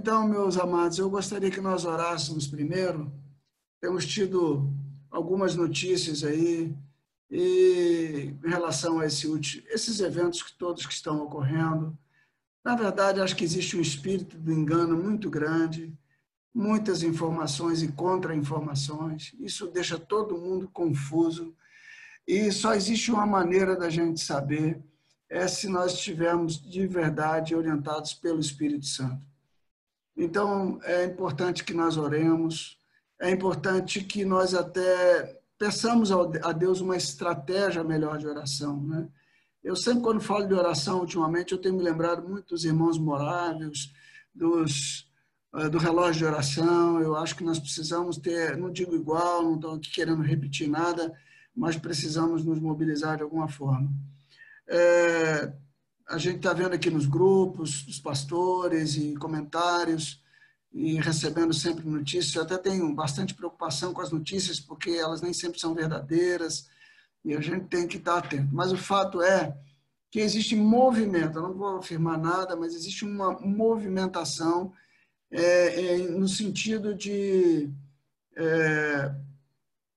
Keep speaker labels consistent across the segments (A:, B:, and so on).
A: Então, meus amados, eu gostaria que nós orássemos primeiro. Temos tido algumas notícias aí e, em relação a esse, esses eventos que todos que estão ocorrendo. Na verdade, acho que existe um espírito do engano muito grande, muitas informações e contra-informações. Isso deixa todo mundo confuso. E só existe uma maneira da gente saber, é se nós estivermos de verdade orientados pelo Espírito Santo. Então, é importante que nós oremos, é importante que nós até peçamos a Deus uma estratégia melhor de oração. Né? Eu sempre, quando falo de oração, ultimamente, eu tenho me lembrado muito dos irmãos moráveis, dos, eh, do relógio de oração. Eu acho que nós precisamos ter, não digo igual, não estou aqui querendo repetir nada, mas precisamos nos mobilizar de alguma forma. É, a gente está vendo aqui nos grupos, dos pastores e comentários, e recebendo sempre notícias. Eu até tenho bastante preocupação com as notícias, porque elas nem sempre são verdadeiras e a gente tem que estar atento. Mas o fato é que existe movimento, eu não vou afirmar nada, mas existe uma movimentação é, é, no sentido de. É,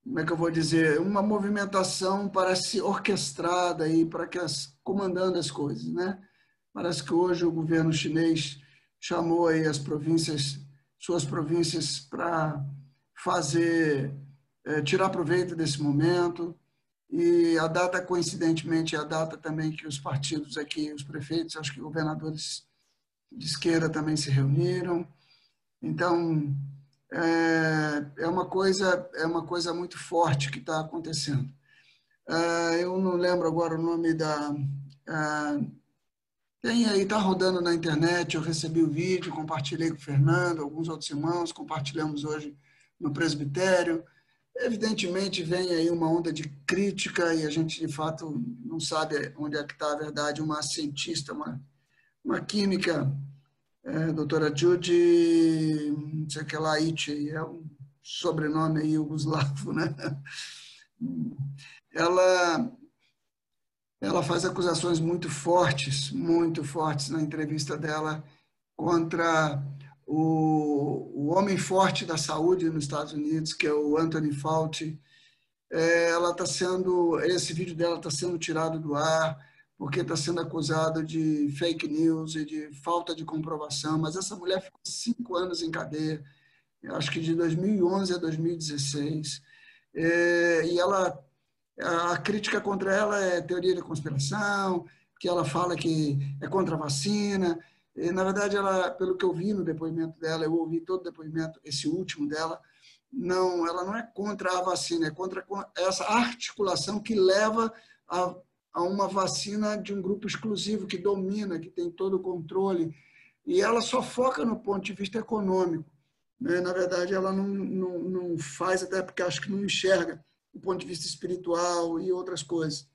A: como é que eu vou dizer? Uma movimentação parece orquestrada aí para que as comandando as coisas, né? Parece que hoje o governo chinês chamou aí as províncias, suas províncias, para fazer, é, tirar proveito desse momento. E a data, coincidentemente, é a data também que os partidos aqui, os prefeitos, acho que governadores de esquerda também se reuniram. Então, é, é uma coisa é uma coisa muito forte que está acontecendo. É, eu não lembro agora o nome da é, tem aí, está rodando na internet, eu recebi o vídeo, compartilhei com o Fernando, alguns outros irmãos, compartilhamos hoje no presbitério. Evidentemente, vem aí uma onda de crítica e a gente, de fato, não sabe onde é que está a verdade. Uma cientista, uma, uma química, é, doutora Judy, não sei o que lá, Itch, é um sobrenome aí, yugoslavo, né? Ela ela faz acusações muito fortes, muito fortes na entrevista dela contra o, o homem forte da saúde nos Estados Unidos, que é o Anthony Fauci. É, ela está sendo, esse vídeo dela está sendo tirado do ar porque está sendo acusado de fake news e de falta de comprovação. Mas essa mulher ficou cinco anos em cadeia, acho que de 2011 a 2016, é, e ela a crítica contra ela é teoria da conspiração, que ela fala que é contra a vacina. E, na verdade, ela, pelo que eu vi no depoimento dela, eu ouvi todo o depoimento, esse último dela, não, ela não é contra a vacina, é contra essa articulação que leva a, a uma vacina de um grupo exclusivo que domina, que tem todo o controle. E ela só foca no ponto de vista econômico. Né? Na verdade, ela não, não, não faz, até porque acho que não enxerga do ponto de vista espiritual e outras coisas.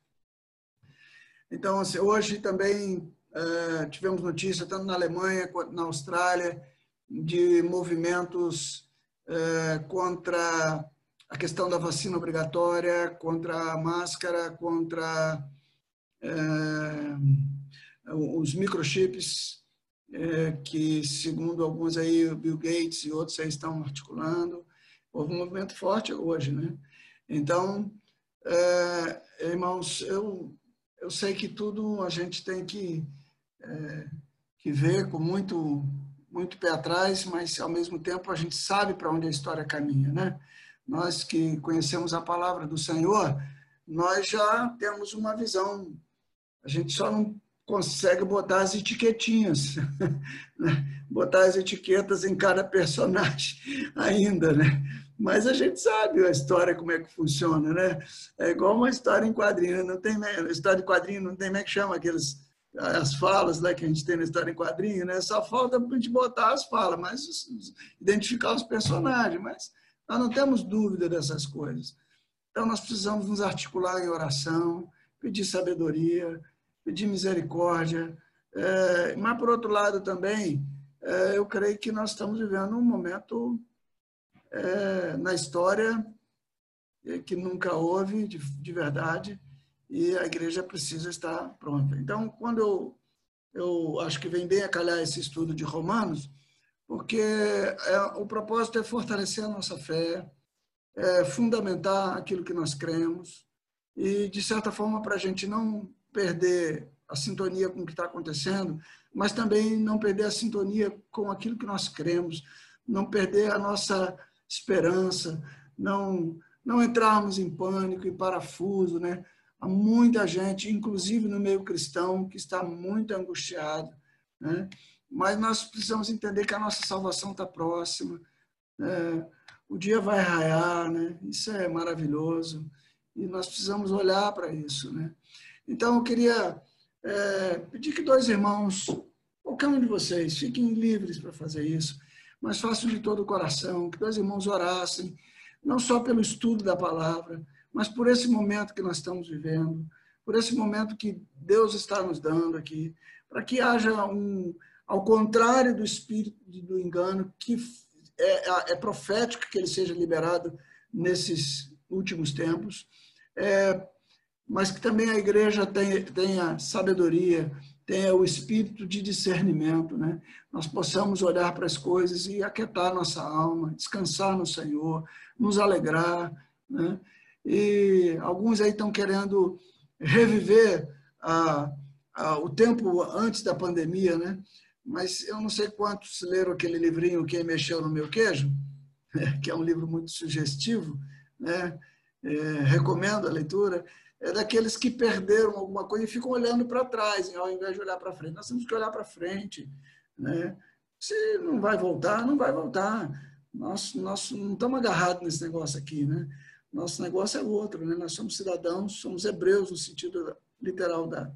A: Então, assim, hoje também é, tivemos notícia, tanto na Alemanha quanto na Austrália, de movimentos é, contra a questão da vacina obrigatória, contra a máscara, contra é, os microchips, que, segundo alguns aí, o Bill Gates e outros aí estão articulando. Houve um movimento forte hoje, né? Então, é, irmãos, eu, eu sei que tudo a gente tem que, é, que ver com muito, muito pé atrás, mas ao mesmo tempo a gente sabe para onde a história caminha, né? Nós que conhecemos a palavra do Senhor, nós já temos uma visão. A gente só não consegue botar as etiquetinhas, né? botar as etiquetas em cada personagem ainda, né? Mas a gente sabe a história como é que funciona, né? É igual uma história em quadrinho, não tem história de quadrinho não tem como é que chama aqueles as falas né, que a gente tem na história em quadrinho, né? Só falta a gente botar as falas, mas identificar os personagens, mas nós não temos dúvida dessas coisas. Então nós precisamos nos articular em oração, pedir sabedoria, pedir misericórdia, é, mas por outro lado também, é, eu creio que nós estamos vivendo um momento é, na história é, que nunca houve de, de, verdade e a igreja precisa estar pronta. Então, quando eu, eu acho que vem bem a calhar esse estudo de Romanos, porque é, o propósito é fortalecer a nossa fé, é fundamentar aquilo que nós cremos e, de certa forma, para a gente não perder a sintonia com o que está acontecendo, mas também não perder a sintonia com aquilo que nós cremos, não perder a nossa esperança, não não entrarmos em pânico e parafuso, né? Há muita gente, inclusive no meio cristão, que está muito angustiado, né? Mas nós precisamos entender que a nossa salvação está próxima, né? o dia vai raiar, né? Isso é maravilhoso e nós precisamos olhar para isso, né? Então eu queria é, pedir que dois irmãos, qualquer um de vocês, fiquem livres para fazer isso, mas façam de todo o coração, que dois irmãos orassem, não só pelo estudo da palavra, mas por esse momento que nós estamos vivendo, por esse momento que Deus está nos dando aqui, para que haja um, ao contrário do espírito do engano, que é, é profético que ele seja liberado nesses últimos tempos, é, mas que também a igreja tenha, tenha sabedoria, tenha o espírito de discernimento, né? Nós possamos olhar para as coisas e aquietar nossa alma, descansar no Senhor, nos alegrar, né? E alguns aí estão querendo reviver a, a, o tempo antes da pandemia, né? Mas eu não sei quantos leram aquele livrinho Quem Mexeu no Meu Queijo, que é um livro muito sugestivo, né? É, recomendo a leitura é daqueles que perderam alguma coisa e ficam olhando para trás, ao invés de olhar para frente. Nós temos que olhar para frente. Né? Se não vai voltar, não vai voltar. Nós, nós não estamos agarrados nesse negócio aqui. Né? Nosso negócio é outro. Né? Nós somos cidadãos, somos hebreus no sentido literal da,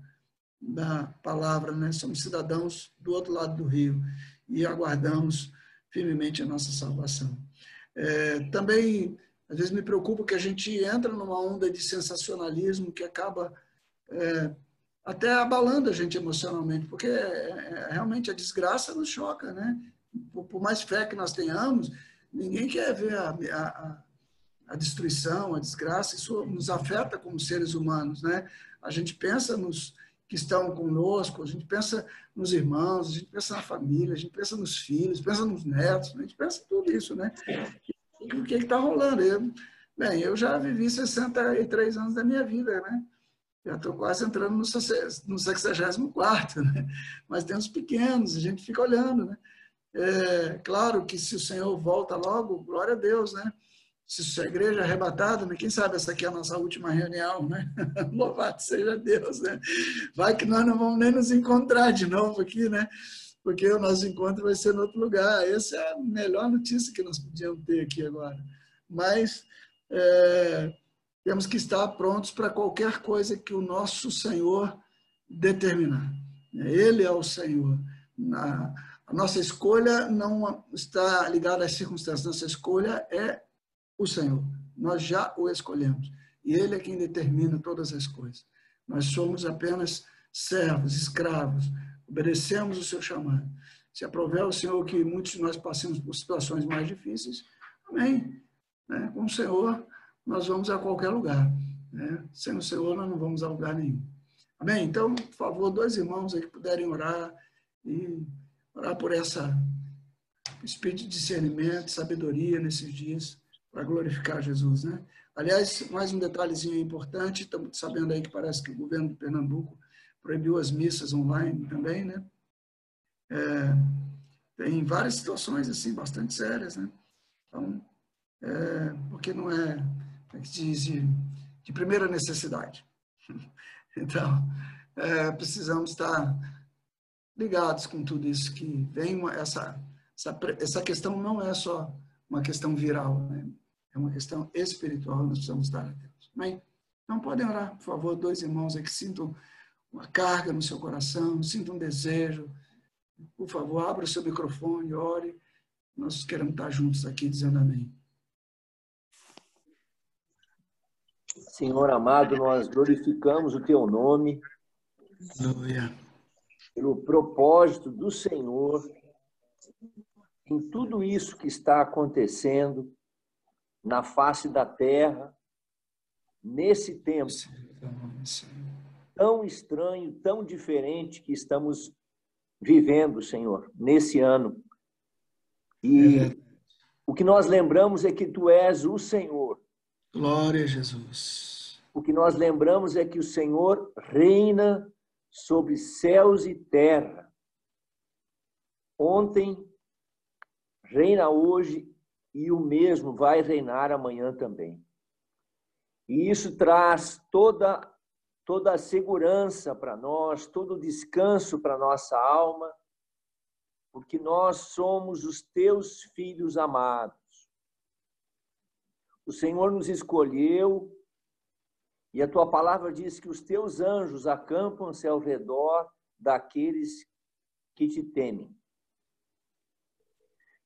A: da palavra. Né? Somos cidadãos do outro lado do rio e aguardamos firmemente a nossa salvação. É, também às vezes me preocupa que a gente entra numa onda de sensacionalismo que acaba é, até abalando a gente emocionalmente, porque é, é, realmente a desgraça nos choca, né? Por, por, mais fé que nós tenhamos, ninguém quer ver a, a, a, destruição, a desgraça, isso nos afeta como seres humanos, né? A gente pensa nos que estão conosco, a gente pensa nos irmãos, a gente pensa na família, a gente pensa nos filhos, pensa nos netos, a gente pensa em tudo isso, né? O que está rolando. Eu, bem, eu já vivi 63 anos da minha vida, né? Já estou quase entrando no, no 64, né? Mas tem uns pequenos, a gente fica olhando, né? É, claro que se o Senhor volta logo, glória a Deus, né? Se a igreja é arrebatada, né? quem sabe essa aqui é a nossa última reunião, né? Louvado seja Deus, né? Vai que nós não vamos nem nos encontrar de novo aqui, né? Porque o nosso encontro vai ser em outro lugar. Essa é a melhor notícia que nós podíamos ter aqui agora. Mas é, temos que estar prontos para qualquer coisa que o nosso Senhor determinar. Ele é o Senhor. a nossa escolha não está ligada às circunstâncias, nossa escolha é o Senhor. Nós já o escolhemos. E Ele é quem determina todas as coisas. Nós somos apenas servos, escravos, obedecemos o seu chamado. Se aprover o Senhor que muitos de nós passemos por situações mais difíceis, amém. Né? Com o Senhor, nós vamos a qualquer lugar. Né? Sem o Senhor, nós não vamos a lugar nenhum. Amém? Então, por favor, dois irmãos aí que puderem orar e orar por essa espírito de discernimento, sabedoria nesses dias, para glorificar Jesus, né? Aliás, mais um detalhezinho importante, estamos sabendo aí que parece que o governo de Pernambuco proibiu as missas online também, né? É, tem várias situações assim bastante sérias, né? Então, é, porque não é, é que diz, de, de, primeira necessidade. Então, é, precisamos estar ligados com tudo isso que vem uma, essa, essa essa questão não é só uma questão viral, né? É uma questão espiritual, nós precisamos estar atentos. Amém? Então, podem orar, por favor, dois irmãos aí que sintam uma carga no seu coração, sinta um desejo, por favor, abra o seu microfone, ore. Nós queremos estar juntos aqui dizendo amém.
B: Senhor amado, nós glorificamos o teu nome. Aleluia. Pelo propósito do Senhor em tudo isso que está acontecendo na face da terra, nesse tempo. Senhor tão estranho, tão diferente que estamos vivendo, Senhor, nesse ano. E é o que nós lembramos é que tu és o Senhor.
A: Glória a Jesus.
B: O que nós lembramos é que o Senhor reina sobre céus e terra. Ontem, reina hoje e o mesmo vai reinar amanhã também. E isso traz toda toda a segurança para nós, todo o descanso para nossa alma, porque nós somos os teus filhos amados. O Senhor nos escolheu e a tua palavra diz que os teus anjos acampam-se ao redor daqueles que te temem.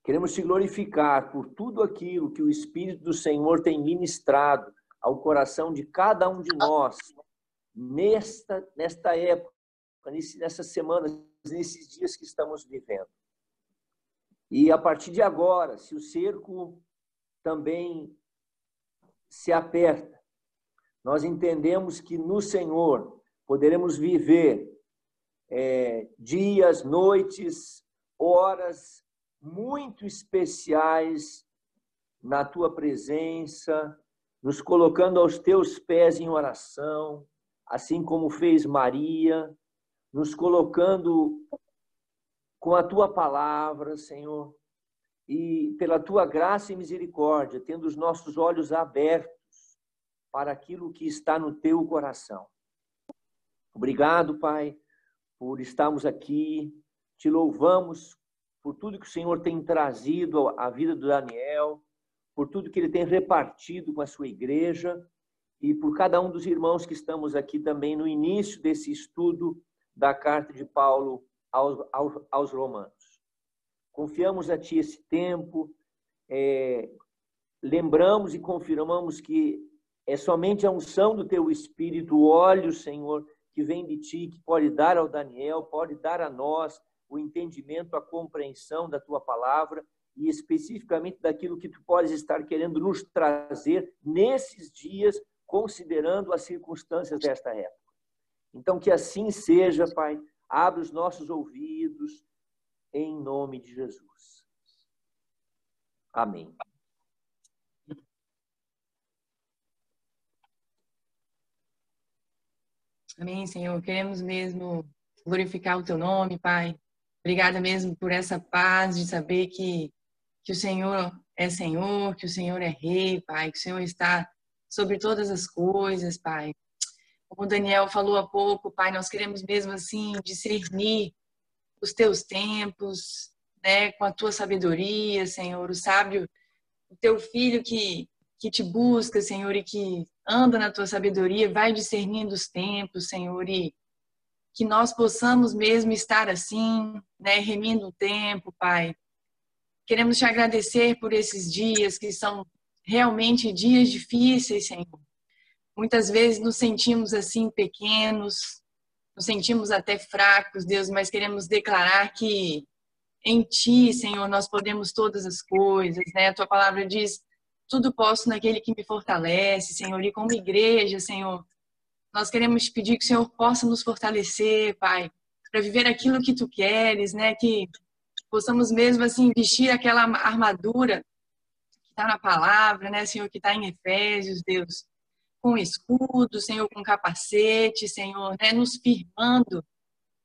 B: Queremos te glorificar por tudo aquilo que o Espírito do Senhor tem ministrado ao coração de cada um de nós nesta, nesta época, nessas semanas, nesses dias que estamos vivendo. E a partir de agora, se o cerco também se aperta, nós entendemos que no Senhor poderemos viver é, dias, noites, horas muito especiais na tua presença, nos colocando aos teus pés em oração, assim como fez Maria, nos colocando com a tua palavra, Senhor, e pela tua graça e misericórdia, tendo os nossos olhos abertos para aquilo que está no teu coração. Obrigado, Pai, por estarmos aqui. Te louvamos por tudo que o Senhor tem trazido à vida do Daniel, por tudo que ele tem repartido com a sua igreja e por cada um dos irmãos que estamos aqui também no início desse estudo da carta de Paulo aos, aos, aos Romanos. Confiamos a Ti esse tempo, é, lembramos e confirmamos que é somente a unção do Teu Espírito, o óleo, Senhor, que vem de Ti, que pode dar ao Daniel, pode dar a nós o entendimento, a compreensão da Tua palavra e especificamente daquilo que Tu podes estar querendo nos trazer nesses dias considerando as circunstâncias desta época. Então, que assim seja, Pai. Abre os nossos ouvidos, em nome de Jesus. Amém.
C: Amém, Senhor. Queremos mesmo glorificar o teu nome, Pai. Obrigada mesmo por essa paz de saber que, que o Senhor é Senhor, que o Senhor é Rei, Pai, que o Senhor está sobre todas as coisas, Pai. Como o Daniel falou há pouco, Pai, nós queremos mesmo assim discernir os teus tempos, né, com a tua sabedoria, Senhor, o sábio, o teu filho que que te busca, Senhor, e que anda na tua sabedoria, vai discernindo os tempos, Senhor, e que nós possamos mesmo estar assim, né, remindo o tempo, Pai. Queremos te agradecer por esses dias que são realmente dias difíceis, Senhor. Muitas vezes nos sentimos assim pequenos, nos sentimos até fracos, Deus, mas queremos declarar que em Ti, Senhor, nós podemos todas as coisas, né? A Tua palavra diz: tudo posso naquele que me fortalece, Senhor. E como igreja, Senhor, nós queremos te pedir que o Senhor possa nos fortalecer, Pai, para viver aquilo que Tu queres, né? Que possamos mesmo assim vestir aquela armadura está na palavra, né, Senhor, que está em Efésios, Deus, com escudo, Senhor, com capacete, Senhor, né, nos firmando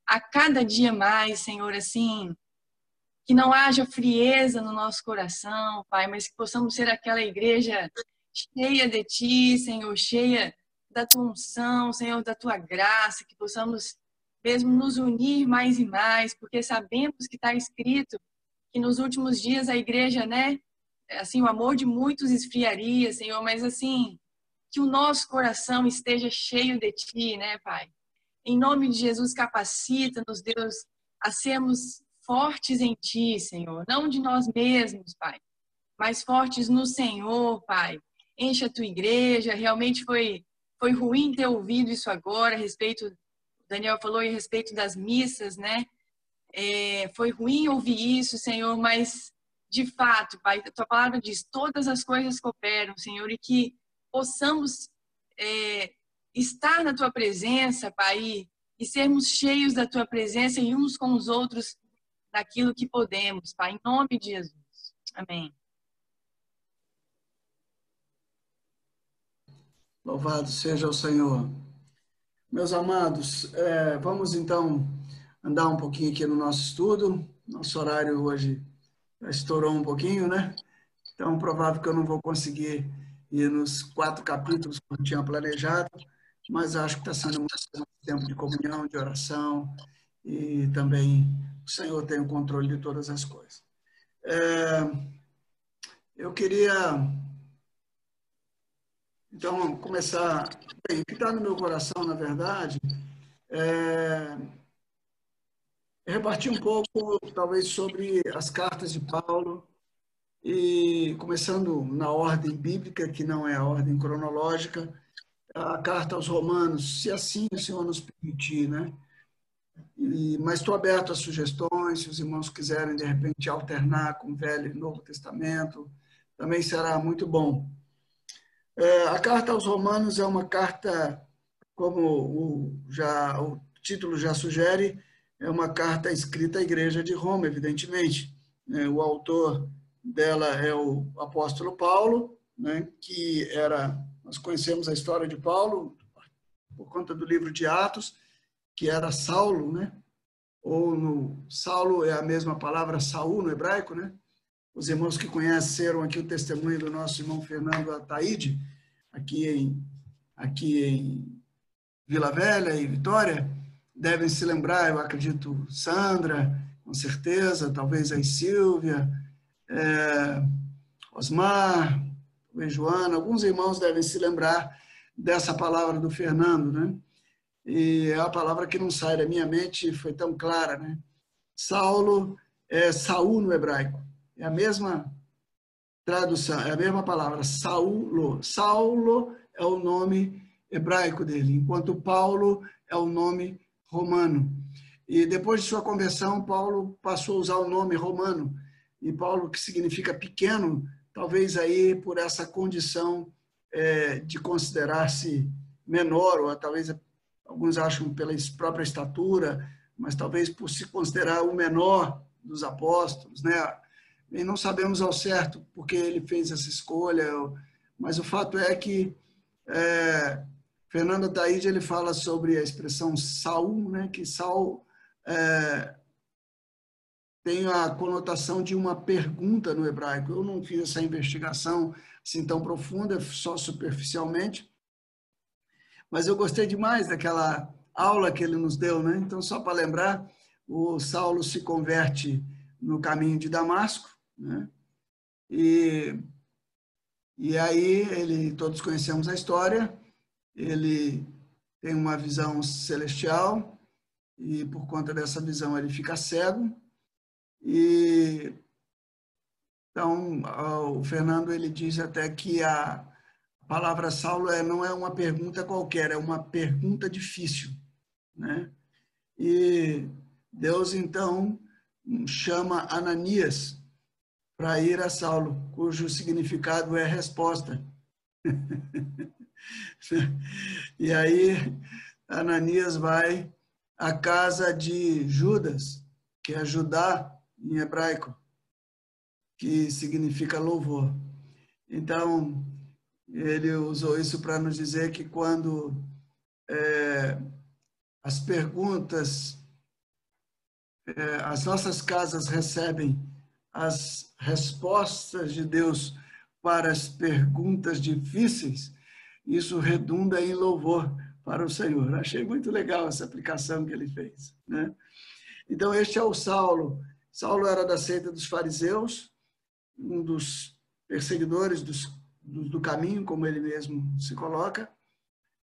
C: a cada dia mais, Senhor, assim, que não haja frieza no nosso coração, Pai, mas que possamos ser aquela igreja cheia de Ti, Senhor, cheia da Tua unção, Senhor, da Tua graça, que possamos mesmo nos unir mais e mais, porque sabemos que está escrito que nos últimos dias a igreja, né, assim, o amor de muitos esfriaria, Senhor, mas assim, que o nosso coração esteja cheio de Ti, né, Pai? Em nome de Jesus, capacita-nos, Deus, a sermos fortes em Ti, Senhor, não de nós mesmos, Pai, mas fortes no Senhor, Pai. Enche a Tua igreja, realmente foi, foi ruim ter ouvido isso agora, a respeito, Daniel falou a respeito das missas, né? É, foi ruim ouvir isso, Senhor, mas de fato, Pai, a tua palavra diz: todas as coisas cooperam, Senhor, e que possamos é, estar na tua presença, Pai, e sermos cheios da tua presença e uns com os outros daquilo que podemos, Pai, em nome de Jesus. Amém.
A: Louvado seja o Senhor. Meus amados, é, vamos então andar um pouquinho aqui no nosso estudo. Nosso horário hoje estourou um pouquinho, né? Então, provável que eu não vou conseguir ir nos quatro capítulos que eu tinha planejado, mas acho que está sendo muito tempo de comunhão, de oração, e também o Senhor tem o controle de todas as coisas. É, eu queria, então, começar. Bem, o que está no meu coração, na verdade, é, é repartir um pouco, talvez, sobre as cartas de Paulo, e começando na ordem bíblica, que não é a ordem cronológica, a carta aos Romanos, se assim o Senhor nos permitir, né? E, mas estou aberto a sugestões, se os irmãos quiserem, de repente, alternar com o Velho e Novo Testamento, também será muito bom. É, a carta aos Romanos é uma carta, como o, já, o título já sugere, é uma carta escrita à Igreja de Roma, evidentemente. É, o autor dela é o apóstolo Paulo, né, que era, nós conhecemos a história de Paulo por conta do livro de Atos, que era Saulo, né? Ou no Saulo é a mesma palavra Saul no hebraico, né? Os irmãos que conheceram aqui o testemunho do nosso irmão Fernando Ataíde, aqui em aqui em Vila Velha e Vitória, devem se lembrar, eu acredito, Sandra, com certeza, talvez aí Silvia, é, Osmar, talvez Joana, alguns irmãos devem se lembrar dessa palavra do Fernando, né? E é a palavra que não sai da minha mente, foi tão clara, né? Saulo é Saul no hebraico. É a mesma tradução, é a mesma palavra, Saulo. Saulo é o nome hebraico dele, enquanto Paulo é o nome romano. E depois de sua conversão, Paulo passou a usar o nome romano. E Paulo, que significa pequeno, talvez aí por essa condição é, de considerar-se menor, ou talvez alguns acham pela própria estatura, mas talvez por se considerar o menor dos apóstolos, né? E não sabemos ao certo porque ele fez essa escolha, mas o fato é que é, Fernando Taíde ele fala sobre a expressão Saul, né? Que Saul é, tem a conotação de uma pergunta no hebraico. Eu não fiz essa investigação assim tão profunda, só superficialmente, mas eu gostei demais daquela aula que ele nos deu, né? Então, só para lembrar, o Saulo se converte no caminho de Damasco, né? E, e aí, ele, todos conhecemos a história, ele tem uma visão celestial e por conta dessa visão ele fica cego e então o Fernando ele diz até que a palavra Saulo é, não é uma pergunta qualquer, é uma pergunta difícil. Né? E Deus, então, chama Ananias para ir a Saulo, cujo significado é resposta. e aí, Ananias vai à casa de Judas, que é Judá em hebraico, que significa louvor. Então, ele usou isso para nos dizer que quando é, as perguntas, é, as nossas casas recebem as respostas de Deus para as perguntas difíceis, isso redunda em louvor para o Senhor. Achei muito legal essa aplicação que ele fez. Né? Então, este é o Saulo. Saulo era da seita dos fariseus, um dos perseguidores dos do, caminho, como ele mesmo se coloca,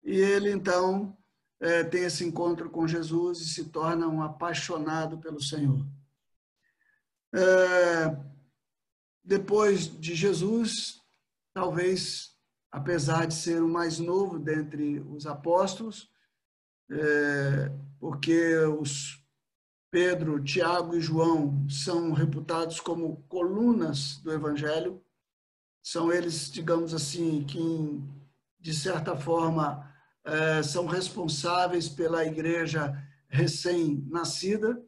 A: e ele então é, tem esse encontro com Jesus e se torna um apaixonado pelo Senhor. É, depois de Jesus, talvez, apesar de ser o mais novo dentre os apóstolos, é, porque os Pedro, Tiago e João são reputados como colunas do Evangelho, são eles, digamos assim, que, de certa forma, é, são responsáveis pela igreja recém-nascida,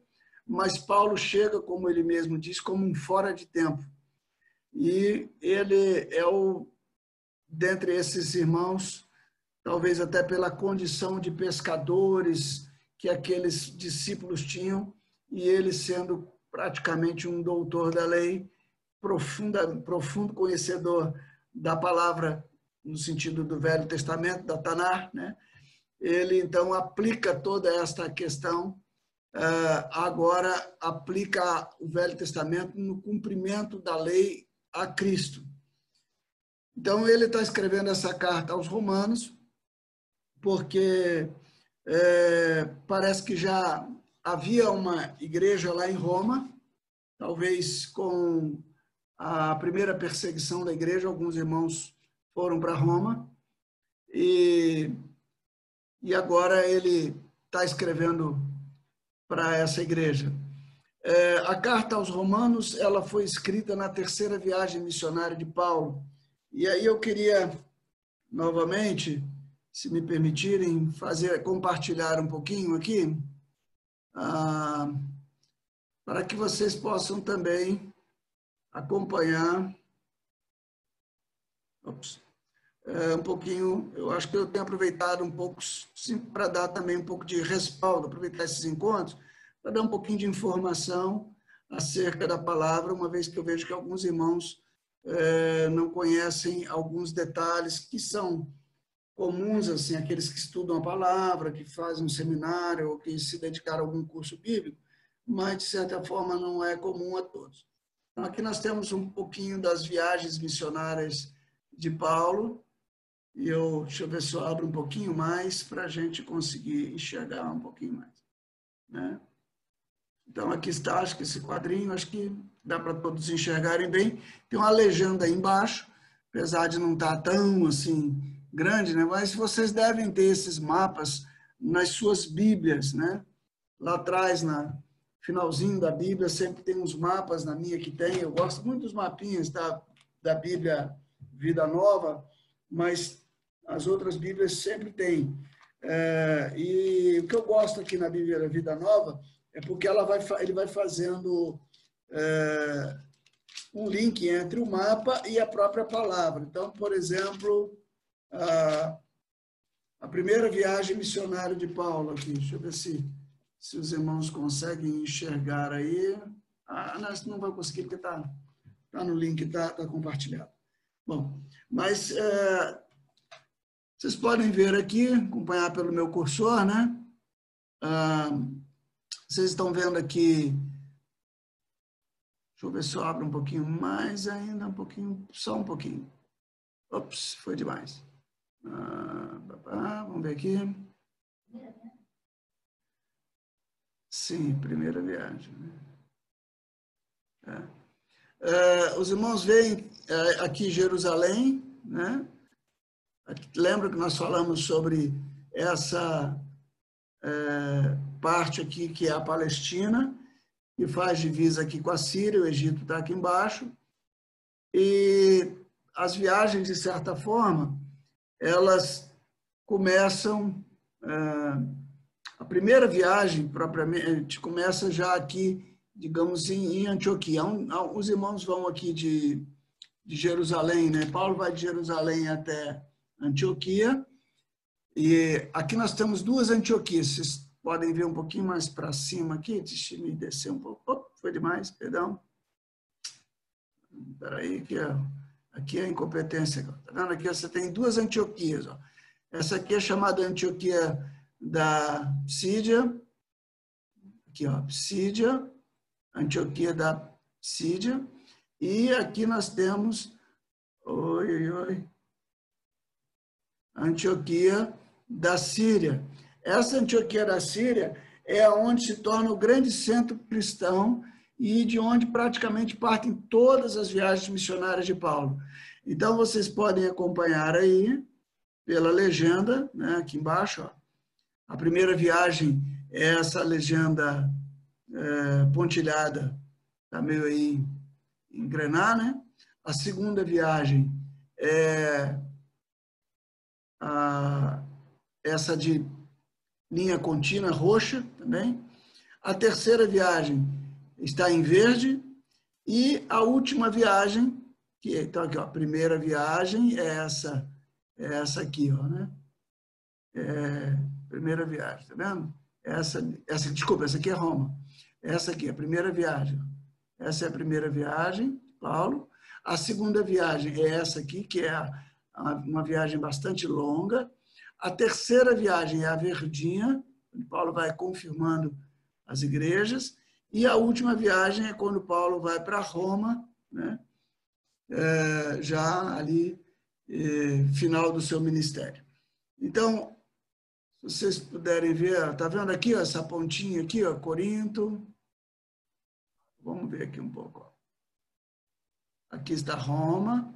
A: mas Paulo chega, como ele mesmo diz, como um fora de tempo. e ele é o, dentre esses irmãos, talvez até pela condição de pescadores que aqueles discípulos tinham, e ele sendo praticamente um doutor da lei, profunda, profundo conhecedor da palavra no sentido do Velho Testamento, da Tanar, né? ele então aplica toda esta questão, eh, agora aplica o Velho Testamento no cumprimento da lei a Cristo. Então ele está escrevendo essa carta aos Romanos, porque é, parece que já havia uma igreja lá em Roma, talvez com a primeira perseguição da igreja, alguns irmãos foram para Roma, e, e agora ele está escrevendo para essa igreja. É, a carta aos Romanos ela foi escrita na terceira viagem missionária de Paulo. E aí eu queria novamente, se me permitirem, fazer compartilhar um pouquinho aqui, ah, para que vocês possam também acompanhar. Ops, é, um pouquinho, eu acho que eu tenho aproveitado um pouco, para dar também um pouco de respaldo, aproveitar esses encontros, para dar um pouquinho de informação acerca da palavra, uma vez que eu vejo que alguns irmãos é, não conhecem alguns detalhes que são comuns, assim, aqueles que estudam a palavra, que fazem um seminário ou que se dedicaram a algum curso bíblico, mas, de certa forma, não é comum a todos. Então, aqui nós temos um pouquinho das viagens missionárias de Paulo. E eu, deixa eu ver se eu abro um pouquinho mais para a gente conseguir enxergar um pouquinho mais. Né? Então, aqui está, acho que esse quadrinho, acho que dá para todos enxergarem bem. Tem uma legenda aí embaixo, apesar de não estar tá tão assim grande, né? mas vocês devem ter esses mapas nas suas Bíblias. Né? Lá atrás, na, finalzinho da Bíblia, sempre tem uns mapas, na minha que tem, eu gosto muito dos mapinhas da, da Bíblia Vida Nova, mas as outras Bíblias sempre têm. É, e o que eu gosto aqui na Bíblia Vida Nova é porque ela vai, ele vai fazendo é, um link entre o mapa e a própria palavra. Então, por exemplo, a, a primeira viagem missionária de Paulo aqui, deixa eu ver se se os irmãos conseguem enxergar aí. Ah, não, não vai conseguir porque está tá no link, está tá compartilhado. Bom, mas é, vocês podem ver aqui, acompanhar pelo meu cursor, né? Ah, vocês estão vendo aqui. Deixa eu ver se eu abro um pouquinho mais ainda, um pouquinho, só um pouquinho. Ops, foi demais. Ah, vamos ver aqui. Sim, primeira viagem. Né? É. É, os irmãos veem é, aqui Jerusalém, né? Lembra que nós falamos sobre essa é, parte aqui que é a Palestina, que faz divisa aqui com a Síria, o Egito está aqui embaixo. E as viagens, de certa forma, elas começam é, a primeira viagem, propriamente, começa já aqui, digamos, em, Antioquia. Um, os irmãos vão aqui de, de Jerusalém, né? Paulo vai de Jerusalém até Antioquia. E aqui nós temos duas Antioquias. Podem ver um pouquinho mais para cima aqui. Deixa eu me descer um pouco. Oh, foi demais, perdão. Espera aí, aqui, ó. aqui é a incompetência. Tá vendo? Aqui você tem duas Antioquias. Ó. Essa aqui é chamada Antioquia da Psídia, aqui ó, Psídia, Antioquia da Psídia, e aqui nós temos, oi, oi, oi, Antioquia da Síria. Essa Antioquia da Síria é onde se torna o grande centro cristão e de onde praticamente partem todas as viagens missionárias de Paulo. Então, vocês podem acompanhar aí, pela legenda, né, aqui embaixo, ó, a primeira viagem é essa legenda é, pontilhada, está meio aí engrenar, né? A segunda viagem é a, essa de linha contínua roxa também. A terceira viagem está em verde e a última viagem Que, então, aqui, ó, a primeira viagem é essa, é essa aqui, ó, né? É, primeira viagem, tá vendo? Essa, essa, desculpa, essa aqui é Roma. Essa aqui, a primeira viagem. Essa é a primeira viagem, Paulo. A segunda viagem é essa aqui, que é uma viagem bastante longa. A terceira viagem é a Verdinha, onde Paulo vai confirmando as igrejas. E a última viagem é quando Paulo vai para Roma, né? É, já ali, é, final do seu ministério. Então, se vocês puderem ver, tá vendo aqui ó, essa pontinha aqui, ó, Corinto. Vamos ver aqui um pouco. Ó. Aqui está Roma,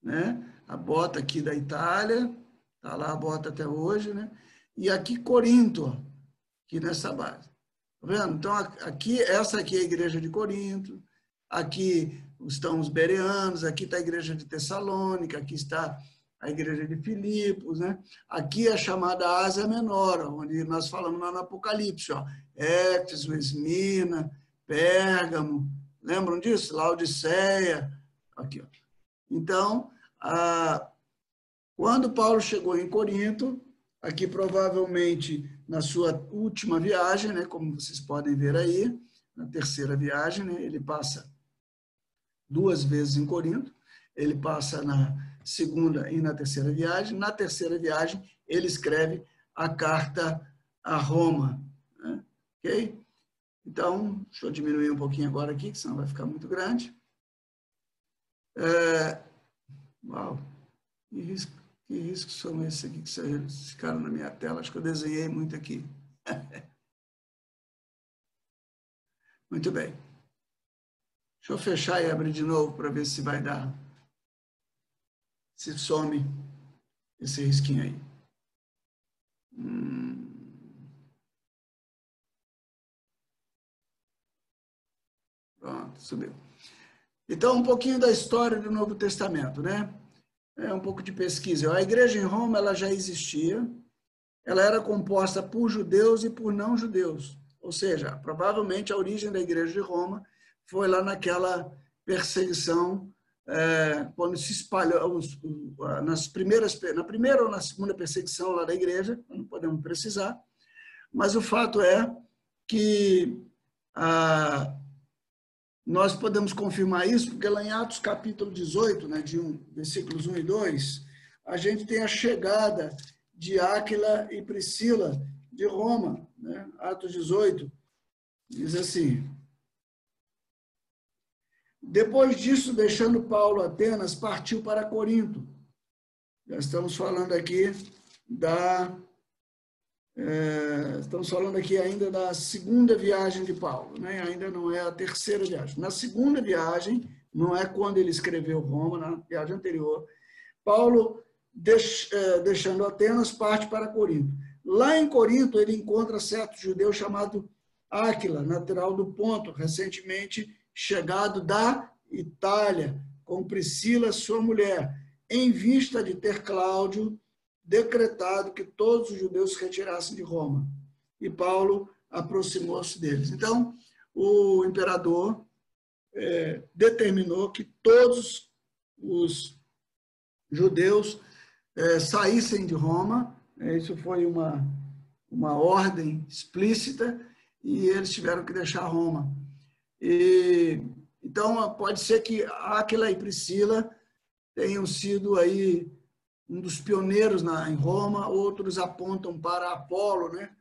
A: né? A bota aqui da Itália, tá lá a bota até hoje, né? E aqui Corinto, aqui nessa base. Tá vendo? Então aqui essa aqui é a igreja de Corinto, aqui estão os bereanos, aqui está a igreja de Tessalônica, aqui está a igreja de Filipos, né? Aqui é a chamada Ásia Menor, onde nós falamos lá no Apocalipse, ó, Éfeso, Esmina, Pérgamo, lembram disso? Laodiceia, aqui, ó. Então, a, quando Paulo chegou em Corinto, aqui provavelmente na sua última viagem, né, como vocês podem ver aí, na terceira viagem, né, ele passa duas vezes em Corinto, ele passa na segunda e na terceira viagem. Na terceira viagem, ele escreve a carta a Roma. Né? Ok? Então, deixa eu diminuir um pouquinho agora aqui, senão vai ficar muito grande. É... Uau, que risco, que risco são esses aqui que ficaram na minha tela? Acho que eu desenhei muito aqui. muito bem. Deixa eu fechar e abrir de novo para ver se vai dar se some esse risquinho aí. Hum. Pronto, subiu. Então, um pouquinho da história do Novo Testamento, né? É um pouco de pesquisa. A igreja em Roma ela já existia. Ela era composta por judeus e por não judeus. Ou seja, provavelmente a origem da igreja de Roma foi lá naquela perseguição é, quando se espalhou nas primeiras na primeira ou na segunda perseguição lá da igreja, não podemos precisar, mas o fato é que ah, nós podemos confirmar isso porque lá em Atos capítulo 18, né, de um, versículos 1 e 2, a gente tem a chegada de Áquila e Priscila de Roma, né? Atos 18 diz assim: depois disso, deixando Paulo Atenas, partiu para Corinto. Já estamos falando aqui da. É, estamos falando aqui ainda da segunda viagem de Paulo, né? ainda não é a terceira viagem. Na segunda viagem, não é quando ele escreveu Roma, na viagem anterior, Paulo, deix, é, deixando Atenas, parte para Corinto. Lá em Corinto, ele encontra certo judeu chamado Áquila, natural do Ponto, recentemente chegado da Itália, com Priscila, sua mulher, em vista de ter Cláudio decretado que todos os judeus se retirassem de Roma. E Paulo aproximou-se deles. Então, o imperador é, determinou que todos os judeus é, saíssem de Roma. É, isso foi uma, uma ordem explícita e eles tiveram que deixar Roma. E, então, pode ser que Aquila e Priscila tenham sido aí um dos pioneiros na, em Roma, outros apontam para Apolo, né?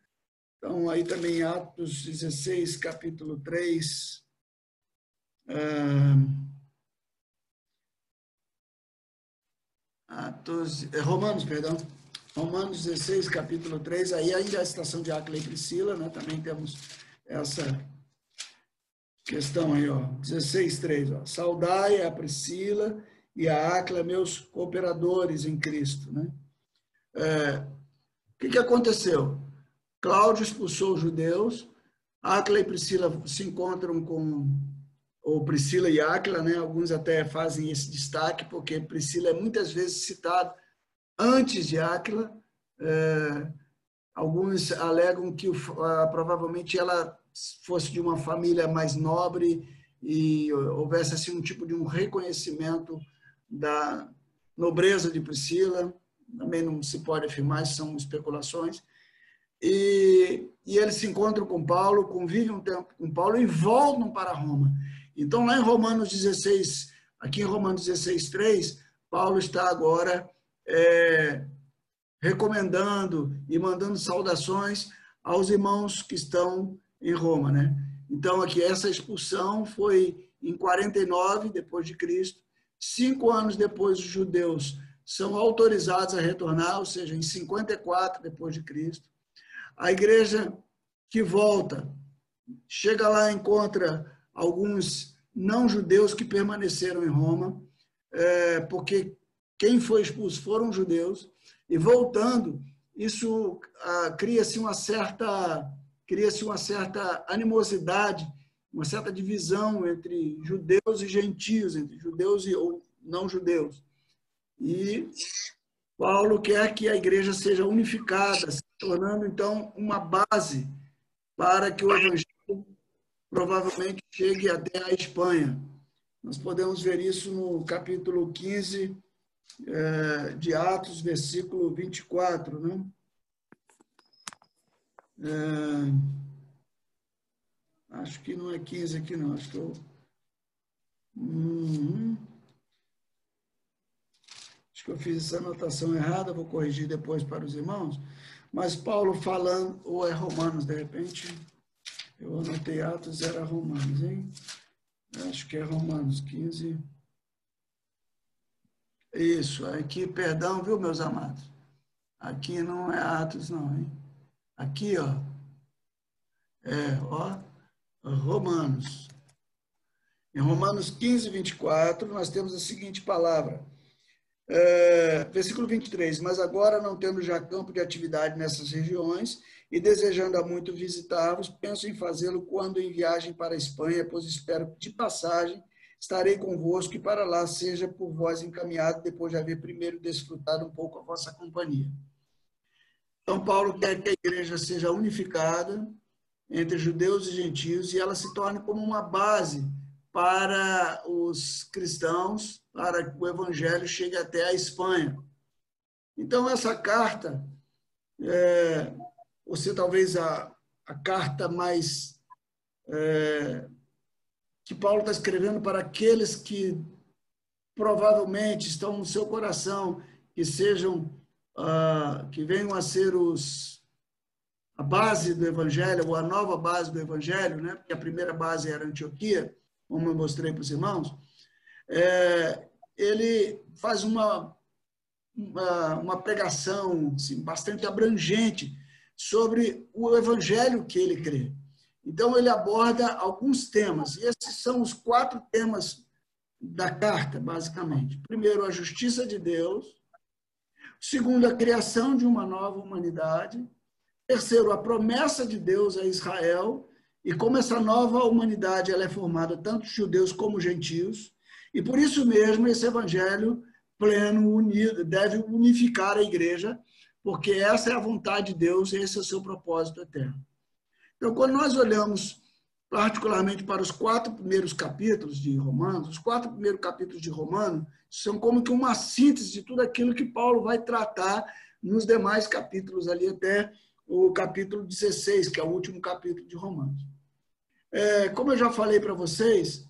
A: Então, aí também Atos 16, capítulo 3. Atos, é, Romanos, perdão. Romanos 16, capítulo 3, aí ainda a citação de Aquila e Priscila, né? Também temos essa questão aí, ó, 16:3, ó. Saudai a Priscila e a Acla, meus cooperadores em Cristo, né? É, o que, que aconteceu? Cláudio expulsou os judeus, Acla e Priscila se encontram com ou Priscila e Acla, né? Alguns até fazem esse destaque porque Priscila é muitas vezes citada antes de Acla. É, alguns alegam que provavelmente ela fosse de uma família mais nobre e houvesse assim um tipo de um reconhecimento da nobreza de Priscila, também não se pode afirmar, são especulações. E, e eles se encontram com Paulo, convivem um tempo com Paulo e voltam para Roma. Então, lá em Romanos 16, aqui em Romanos 16, 3, Paulo está agora é, recomendando e mandando saudações aos irmãos que estão em Roma, né? Então, aqui, essa expulsão foi em 49 depois de Cristo. Cinco anos depois, os judeus são autorizados a retornar, ou seja, em 54 depois de Cristo. A igreja que volta chega lá encontra alguns não judeus que permaneceram em Roma, é, porque quem foi expulso foram judeus. E voltando, isso ah, cria-se uma certa cria-se uma certa animosidade, uma certa divisão entre judeus e gentios, entre judeus e ou não judeus. E Paulo quer que a igreja seja unificada, se tornando então uma base para que o evangelho provavelmente chegue até a Espanha. Nós podemos ver isso no capítulo 15 é, de Atos, versículo 24, né? É, acho que não é 15 aqui, não. Acho que eu. Uhum. Acho que eu fiz essa anotação errada, vou corrigir depois para os irmãos. Mas Paulo falando, ou é Romanos, de repente, eu anotei Atos, era Romanos, hein? Acho que é Romanos 15. Isso, aqui, perdão, viu, meus amados? Aqui não é Atos, não, hein? Aqui, ó. É, ó, Romanos. Em Romanos 15, 24, nós temos a seguinte palavra. É, versículo 23. Mas agora, não tendo já campo de atividade nessas regiões e desejando a muito visitá-los, penso em fazê-lo quando em viagem para a Espanha, pois espero de passagem estarei convosco e para lá seja por vós encaminhado, depois de haver primeiro desfrutado um pouco a vossa companhia. Então, Paulo quer que a igreja seja unificada entre judeus e gentios e ela se torne como uma base para os cristãos, para que o evangelho chegue até a Espanha. Então, essa carta, é, você talvez a, a carta mais é, que Paulo está escrevendo para aqueles que provavelmente estão no seu coração, que sejam uh, que venham a ser os a base do evangelho ou a nova base do evangelho, né? Porque a primeira base era Antioquia, como eu mostrei para os irmãos. É, ele faz uma uma, uma pregação assim, bastante abrangente sobre o evangelho que ele crê. Então ele aborda alguns temas e esses são os quatro temas da carta, basicamente. Primeiro, a justiça de Deus. Segundo, a criação de uma nova humanidade. Terceiro, a promessa de Deus a Israel e como essa nova humanidade ela é formada tanto de judeus como gentios. E por isso mesmo esse evangelho pleno, unido, deve unificar a igreja, porque essa é a vontade de Deus e esse é o seu propósito eterno. Então, quando nós olhamos particularmente para os quatro primeiros capítulos de Romanos, os quatro primeiros capítulos de Romanos são como que uma síntese de tudo aquilo que Paulo vai tratar nos demais capítulos ali até o capítulo 16, que é o último capítulo de Romanos. É, como eu já falei para vocês,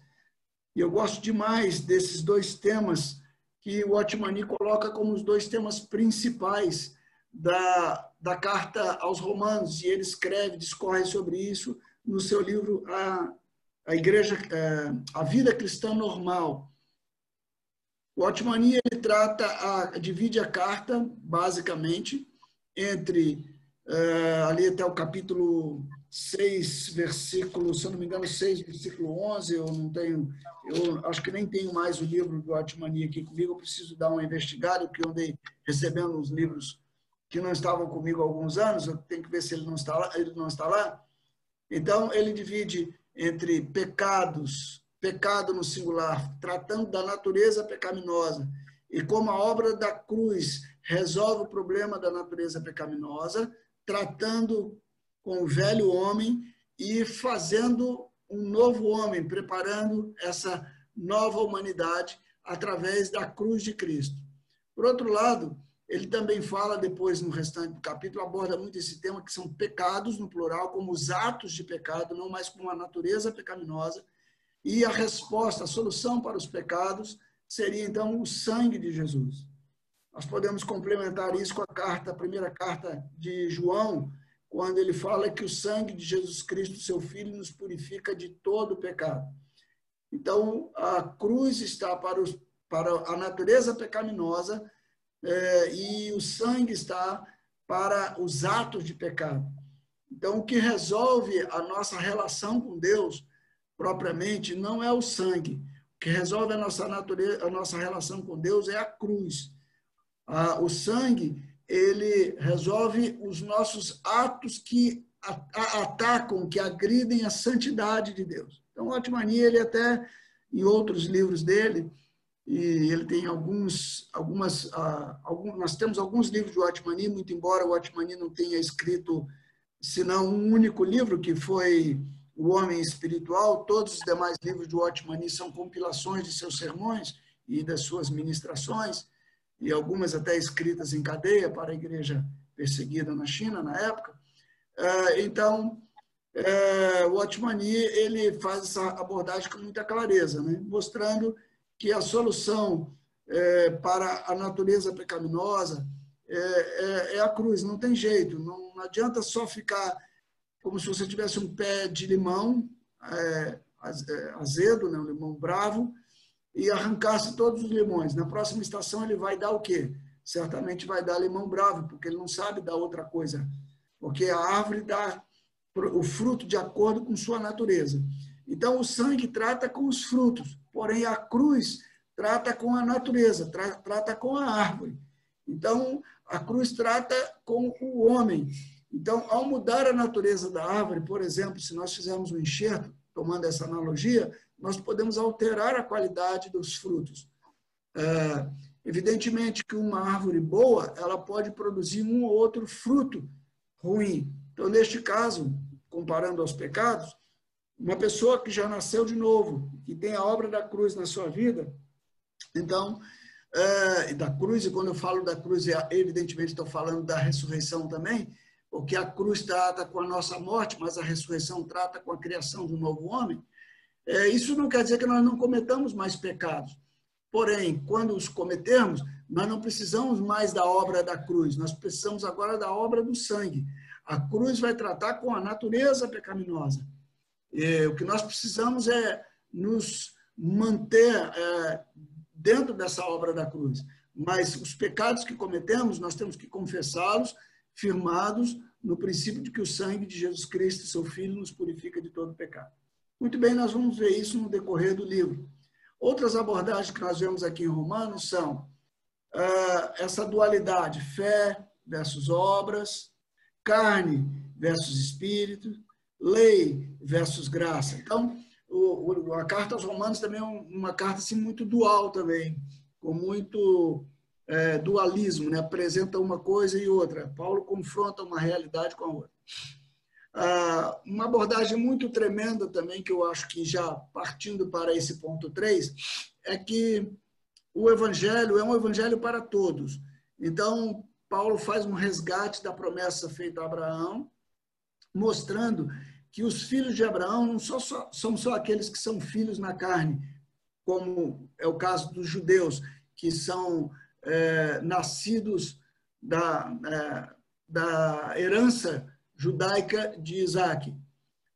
A: e eu gosto demais desses dois temas que o Otmani coloca como os dois temas principais da, da carta aos Romanos, e ele escreve, discorre sobre isso no seu livro A, a Igreja, é, a Vida Cristã Normal. O Otmani ele trata, a, divide a carta, basicamente, entre é, ali até o capítulo 6, versículo, se eu não me engano, 6, versículo 11, eu não tenho, eu acho que nem tenho mais o livro do Otmani aqui comigo, eu preciso dar uma investigada, porque eu andei recebendo os livros que não estavam comigo há alguns anos, eu tenho que ver se ele não está lá. Ele não está lá. Então, ele divide entre pecados, pecado no singular, tratando da natureza pecaminosa, e como a obra da cruz resolve o problema da natureza pecaminosa, tratando com o velho homem e fazendo um novo homem, preparando essa nova humanidade através da cruz de Cristo. Por outro lado, ele também fala depois no restante do capítulo, aborda muito esse tema que são pecados no plural, como os atos de pecado, não mais como a natureza pecaminosa, e a resposta, a solução para os pecados seria então o sangue de Jesus. Nós podemos complementar isso com a carta, a primeira carta de João, quando ele fala que o sangue de Jesus Cristo, seu filho, nos purifica de todo o pecado. Então, a cruz está para, os, para a natureza pecaminosa, é, e o sangue está para os atos de pecado. Então, o que resolve a nossa relação com Deus, propriamente, não é o sangue. O que resolve a nossa, natureza, a nossa relação com Deus é a cruz. Ah, o sangue, ele resolve os nossos atos que atacam, que agridem a santidade de Deus. Então, o Otmani, ele até, em outros livros dele, e ele tem alguns, algumas, uh, algum, nós temos alguns livros de Watmani, muito embora o Watmani não tenha escrito senão um único livro, que foi O Homem Espiritual, todos os demais livros de Watmani são compilações de seus sermões e das suas ministrações, e algumas até escritas em cadeia para a igreja perseguida na China na época. Uh, então, uh, o Watmani ele faz essa abordagem com muita clareza, né? mostrando que a solução é, para a natureza pecaminosa é, é, a cruz, não tem jeito, não, adianta só ficar como se você tivesse um pé de limão azedo, né, um limão bravo, e arrancasse todos os limões. Na próxima estação ele vai dar o quê? Certamente vai dar limão bravo, porque ele não sabe dar outra coisa, porque a árvore dá o fruto de acordo com sua natureza. Então, o sangue trata com os frutos, porém a cruz trata com a natureza, tra trata com a árvore. Então, a cruz trata com o homem. Então, ao mudar a natureza da árvore, por exemplo, se nós fizermos um enxerto, tomando essa analogia, nós podemos alterar a qualidade dos frutos. É, evidentemente que uma árvore boa, ela pode produzir um ou outro fruto ruim. Então, neste caso, comparando aos pecados, uma pessoa que já nasceu de novo, que tem a obra da cruz na sua vida, então, é, da cruz, e quando eu falo da cruz, é, evidentemente estou falando da ressurreição também, porque a cruz trata com a nossa morte, mas a ressurreição trata com a criação do novo homem. É, isso não quer dizer que nós não cometamos mais pecados. Porém, quando os cometermos, nós não precisamos mais da obra da cruz, nós precisamos agora da obra do sangue. A cruz vai tratar com a natureza pecaminosa. E, o que nós precisamos é nos manter é, dentro dessa obra da cruz. Mas os pecados que cometemos, nós temos que confessá-los, firmados no princípio de que o sangue de Jesus Cristo, seu Filho, nos purifica de todo pecado. Muito bem, nós vamos ver isso no decorrer do livro. Outras abordagens que nós vemos aqui em Romanos são uh, essa dualidade, fé versus obras, carne versus espírito, lei versus graça. Então, o, o, a carta aos Romanos também é uma carta assim, muito dual também, com muito é, dualismo, né? apresenta uma coisa e outra. Paulo confronta uma realidade com a outra. Ah, uma abordagem muito tremenda também, que eu acho que já partindo para esse ponto 3, é que o evangelho é um evangelho para todos. Então, Paulo faz um resgate da promessa feita a Abraão, mostrando que os filhos de Abraão não só, só, são só aqueles que são filhos na carne, como é o caso dos judeus, que são é, nascidos da, é, da herança judaica de Isaac,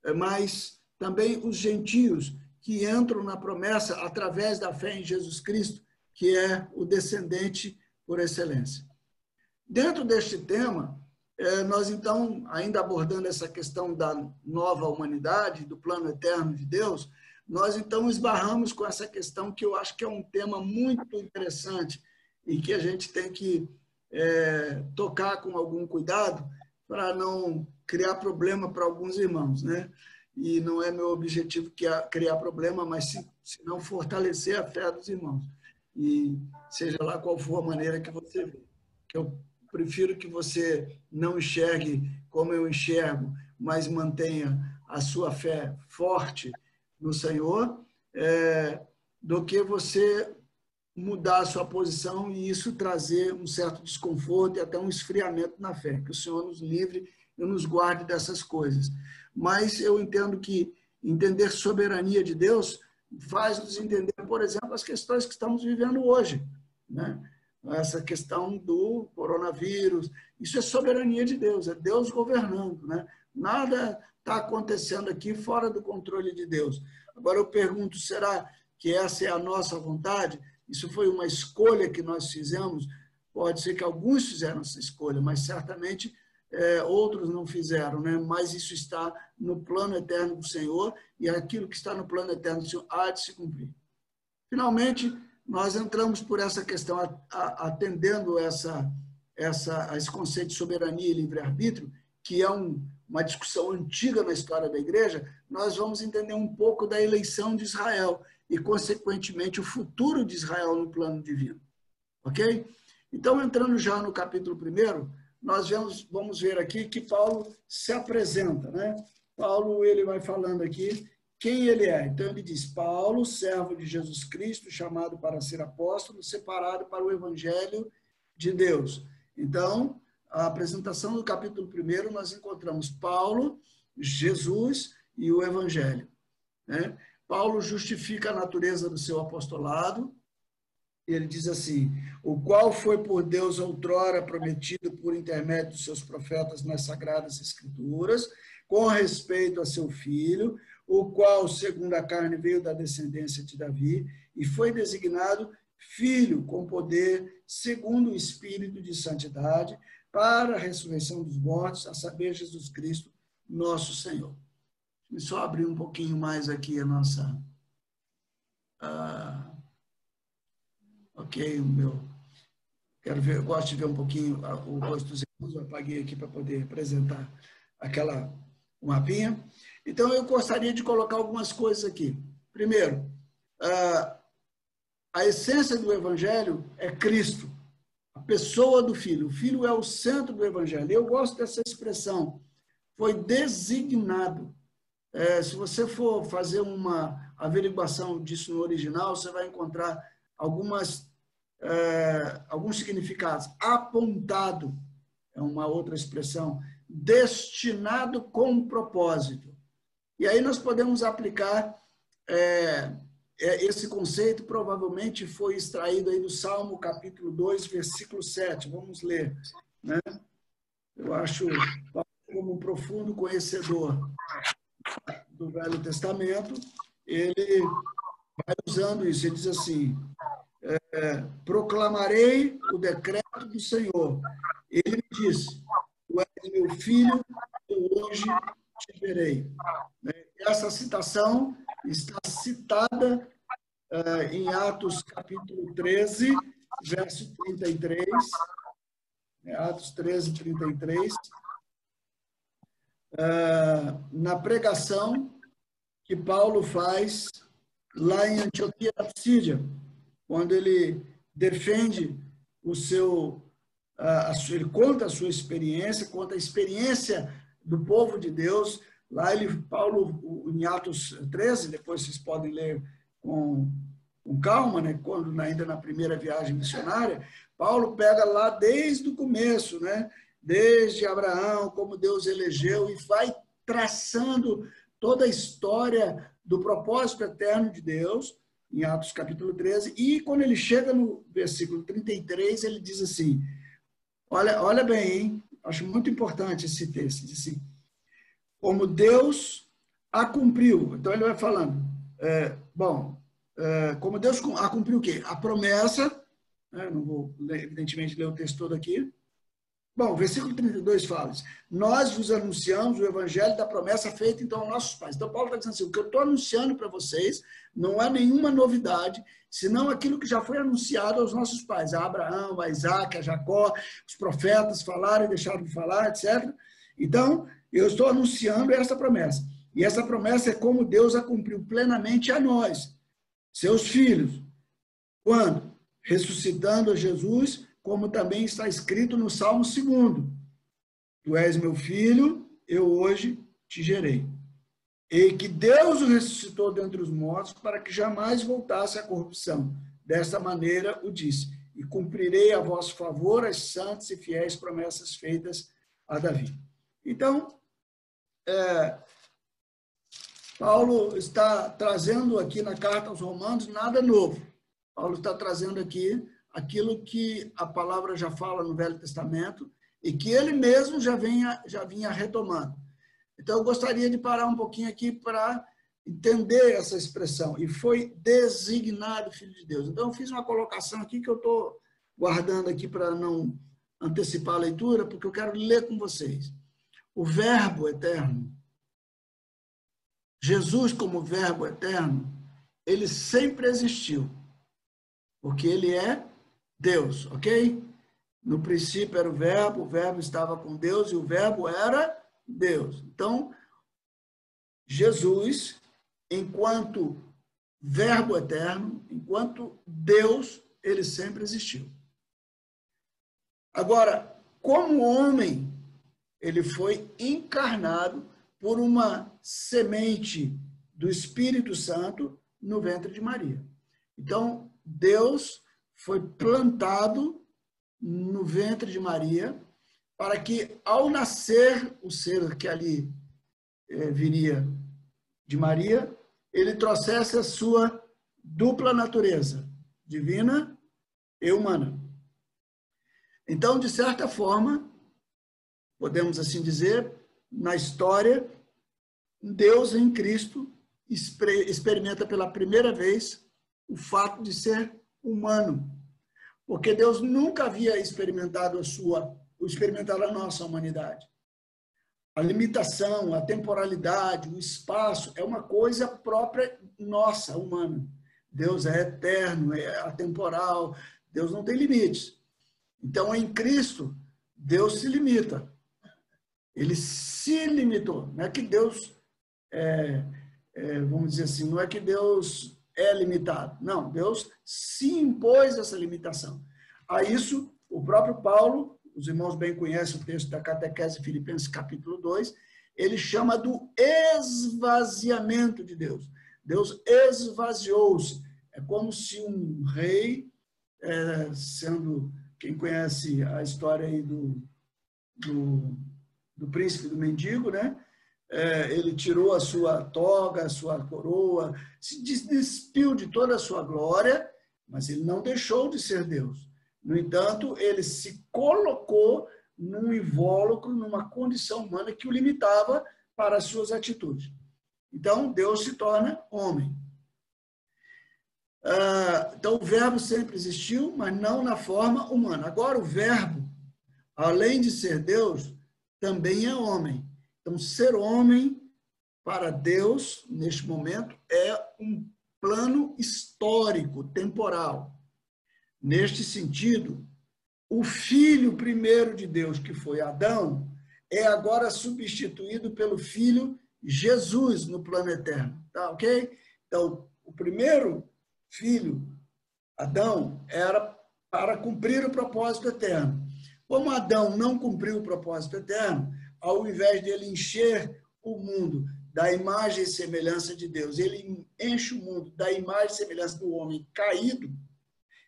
A: é, mas também os gentios que entram na promessa através da fé em Jesus Cristo, que é o descendente por excelência. Dentro deste tema, é, nós, então, ainda abordando essa questão da nova humanidade, do plano eterno de Deus, nós, então, esbarramos com essa questão que eu acho que é um tema muito interessante e que a gente tem que é, tocar com algum cuidado para não criar problema para alguns irmãos, né? E não é meu objetivo criar problema, mas se, não fortalecer a fé dos irmãos. E seja lá qual for a maneira que você vê. Eu prefiro que você não enxergue como eu enxergo, mas mantenha a sua fé forte no Senhor, é, do que você mudar a sua posição e isso trazer um certo desconforto e até um esfriamento na fé. Que o Senhor nos livre e nos guarde dessas coisas. Mas eu entendo que entender soberania de Deus faz-nos entender, por exemplo, as questões que estamos vivendo hoje. Né? Essa questão do coronavírus, isso é soberania de Deus, é Deus governando. Né? Nada está acontecendo aqui fora do controle de Deus. Agora eu pergunto, será que essa é a nossa vontade? Isso foi uma escolha que nós fizemos. Pode ser que alguns fizeram essa escolha, mas certamente é, outros não fizeram, né? mas isso está no plano eterno do Senhor e aquilo que está no plano eterno do Senhor há de se cumprir. Finalmente, nós entramos por essa questão, atendendo essa, essa, esse conceito de soberania e livre-arbítrio, que é um, uma discussão antiga na história da igreja, nós vamos entender um pouco da eleição de Israel e, consequentemente, o futuro de Israel no plano divino. Ok? Então, entrando já no capítulo 1, nós vamos, vamos ver aqui que Paulo se apresenta, né? Paulo, ele vai falando aqui quem ele é. Então, ele diz, Paulo, servo de Jesus Cristo, chamado para ser apóstolo, separado para o evangelho de Deus. Então, a apresentação do capítulo 1, nós encontramos Paulo, Jesus e o evangelho. Né? Paulo justifica a natureza do seu apostolado, ele diz assim: o qual foi por Deus outrora prometido por intermédio dos seus profetas nas sagradas escrituras, com respeito a seu filho, o qual, segundo a carne, veio da descendência de Davi e foi designado filho com poder, segundo o espírito de santidade, para a ressurreição dos mortos, a saber, Jesus Cristo, nosso Senhor. Só abrir um pouquinho mais aqui a nossa. Uh, ok, o meu. Quero ver, eu gosto de ver um pouquinho o rosto dos irmãos, eu apaguei aqui para poder apresentar aquela mapinha. Então, eu gostaria de colocar algumas coisas aqui. Primeiro, a essência do Evangelho é Cristo, a pessoa do Filho. O Filho é o centro do Evangelho. Eu gosto dessa expressão. Foi designado. É, se você for fazer uma averiguação disso no original, você vai encontrar algumas é, alguns significados. Apontado é uma outra expressão. Destinado com propósito. E aí nós podemos aplicar é, é, esse conceito, provavelmente foi extraído aí do Salmo capítulo 2, versículo 7. Vamos ler. Né? Eu acho, como um profundo conhecedor do Velho Testamento, ele vai usando isso. Ele diz assim: é, proclamarei o decreto do Senhor. Ele me disse: Tu és meu filho, eu hoje te verei. Né? Essa citação está citada uh, em Atos capítulo 13, verso 33. Né? Atos 13, 33. Uh, na pregação que Paulo faz lá em Antioquia da Psídia quando ele defende o seu, a, sua, ele conta a sua experiência, conta a experiência do povo de Deus. Lá ele, Paulo, em Atos 13, depois vocês podem ler com, com calma, né? quando ainda na primeira viagem missionária, Paulo pega lá desde o começo, né? Desde Abraão, como Deus elegeu, e vai traçando toda a história do propósito eterno de Deus em Atos capítulo 13, e quando ele chega no versículo 33, ele diz assim: olha, olha bem, hein? acho muito importante esse texto, diz assim, como Deus a cumpriu. Então ele vai falando, é, bom, é, como Deus a cumpriu o quê? A promessa, né? não vou evidentemente ler o texto todo aqui, Bom, versículo 32 fala: Nós vos anunciamos o evangelho da promessa feita então aos nossos pais. Então, Paulo está dizendo assim: o que eu estou anunciando para vocês não é nenhuma novidade, senão aquilo que já foi anunciado aos nossos pais, a Abraão, a Isaac, a Jacó, os profetas falaram e deixaram de falar, etc. Então, eu estou anunciando essa promessa. E essa promessa é como Deus a cumpriu plenamente a nós, seus filhos. Quando? Ressuscitando a Jesus como também está escrito no Salmo 2. Tu és meu filho, eu hoje te gerei. e que Deus o ressuscitou dentre os mortos para que jamais voltasse à corrupção. Desta maneira o disse: E cumprirei a vosso favor as santas e fiéis promessas feitas a Davi. Então, é, Paulo está trazendo aqui na carta aos Romanos nada novo. Paulo está trazendo aqui aquilo que a palavra já fala no Velho Testamento e que ele mesmo já vinha, já vinha retomando. Então, eu gostaria de parar um pouquinho aqui para entender essa expressão. E foi designado Filho de Deus. Então, eu fiz uma colocação aqui que eu estou guardando aqui para não antecipar a leitura, porque eu quero ler com vocês. O Verbo eterno, Jesus como Verbo eterno, ele sempre existiu, porque ele é Deus, ok? No princípio era o Verbo, o Verbo estava com Deus e o Verbo era Deus. Então, Jesus, enquanto Verbo eterno, enquanto Deus, ele sempre existiu. Agora, como homem, ele foi encarnado por uma semente do Espírito Santo no ventre de Maria. Então, Deus foi plantado no ventre de Maria para que, ao nascer o ser que ali é, viria de Maria, ele trouxesse a sua dupla natureza, divina e humana. Então, de certa forma, podemos assim dizer, na história, Deus em Cristo experimenta pela primeira vez o fato de ser humano, porque Deus nunca havia experimentado a sua experimentar a nossa humanidade. A limitação, a temporalidade, o espaço é uma coisa própria nossa, humana. Deus é eterno, é atemporal, Deus não tem limites. Então, em Cristo, Deus se limita. Ele se limitou. Não é que Deus, é, é, vamos dizer assim, não é que Deus é limitado. Não, Deus se impôs essa limitação. A isso, o próprio Paulo os irmãos bem conhecem o texto da Catequese Filipenses, capítulo 2, ele chama do esvaziamento de Deus. Deus esvaziou-se. É como se um rei, é, sendo, quem conhece a história aí do, do, do príncipe do mendigo, né? É, ele tirou a sua toga, a sua coroa, se despiu de toda a sua glória, mas ele não deixou de ser Deus. No entanto, ele se colocou num invólucro, numa condição humana que o limitava para as suas atitudes. Então, Deus se torna homem. Ah, então, o verbo sempre existiu, mas não na forma humana. Agora, o verbo, além de ser Deus, também é homem. Então, ser homem para Deus, neste momento, é um plano histórico, temporal. Neste sentido, o filho primeiro de Deus, que foi Adão, é agora substituído pelo filho Jesus no plano eterno. Tá ok? Então, o primeiro filho, Adão, era para cumprir o propósito eterno. Como Adão não cumpriu o propósito eterno, ao invés de ele encher o mundo da imagem e semelhança de Deus, ele enche o mundo da imagem e semelhança do homem caído,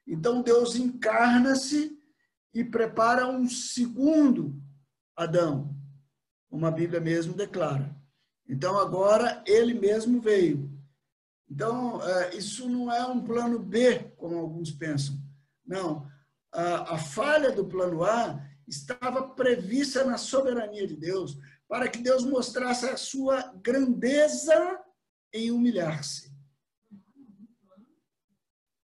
A: então Deus encarna-se e prepara um segundo Adão, como a Bíblia mesmo declara. Então agora ele mesmo veio. Então é, isso não é um plano B, como alguns pensam. Não. A falha do plano A estava prevista na soberania de Deus, para que Deus mostrasse a sua grandeza em humilhar-se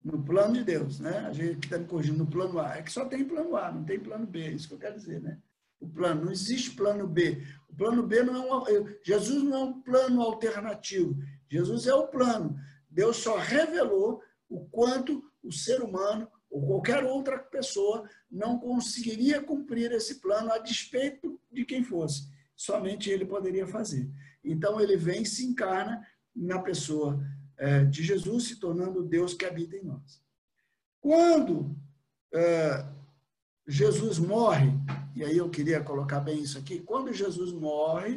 A: no plano de Deus, né? A gente está me corrigindo no plano A. É que só tem plano A, não tem plano B, é isso que eu quero dizer, né? O plano, não existe plano B. O plano B não é um. Jesus não é um plano alternativo. Jesus é o plano. Deus só revelou o quanto o ser humano ou qualquer outra pessoa não conseguiria cumprir esse plano a despeito de quem fosse. Somente ele poderia fazer. Então ele vem se encarna na pessoa é, de Jesus se tornando Deus que habita em nós. Quando é, Jesus morre, e aí eu queria colocar bem isso aqui, quando Jesus morre,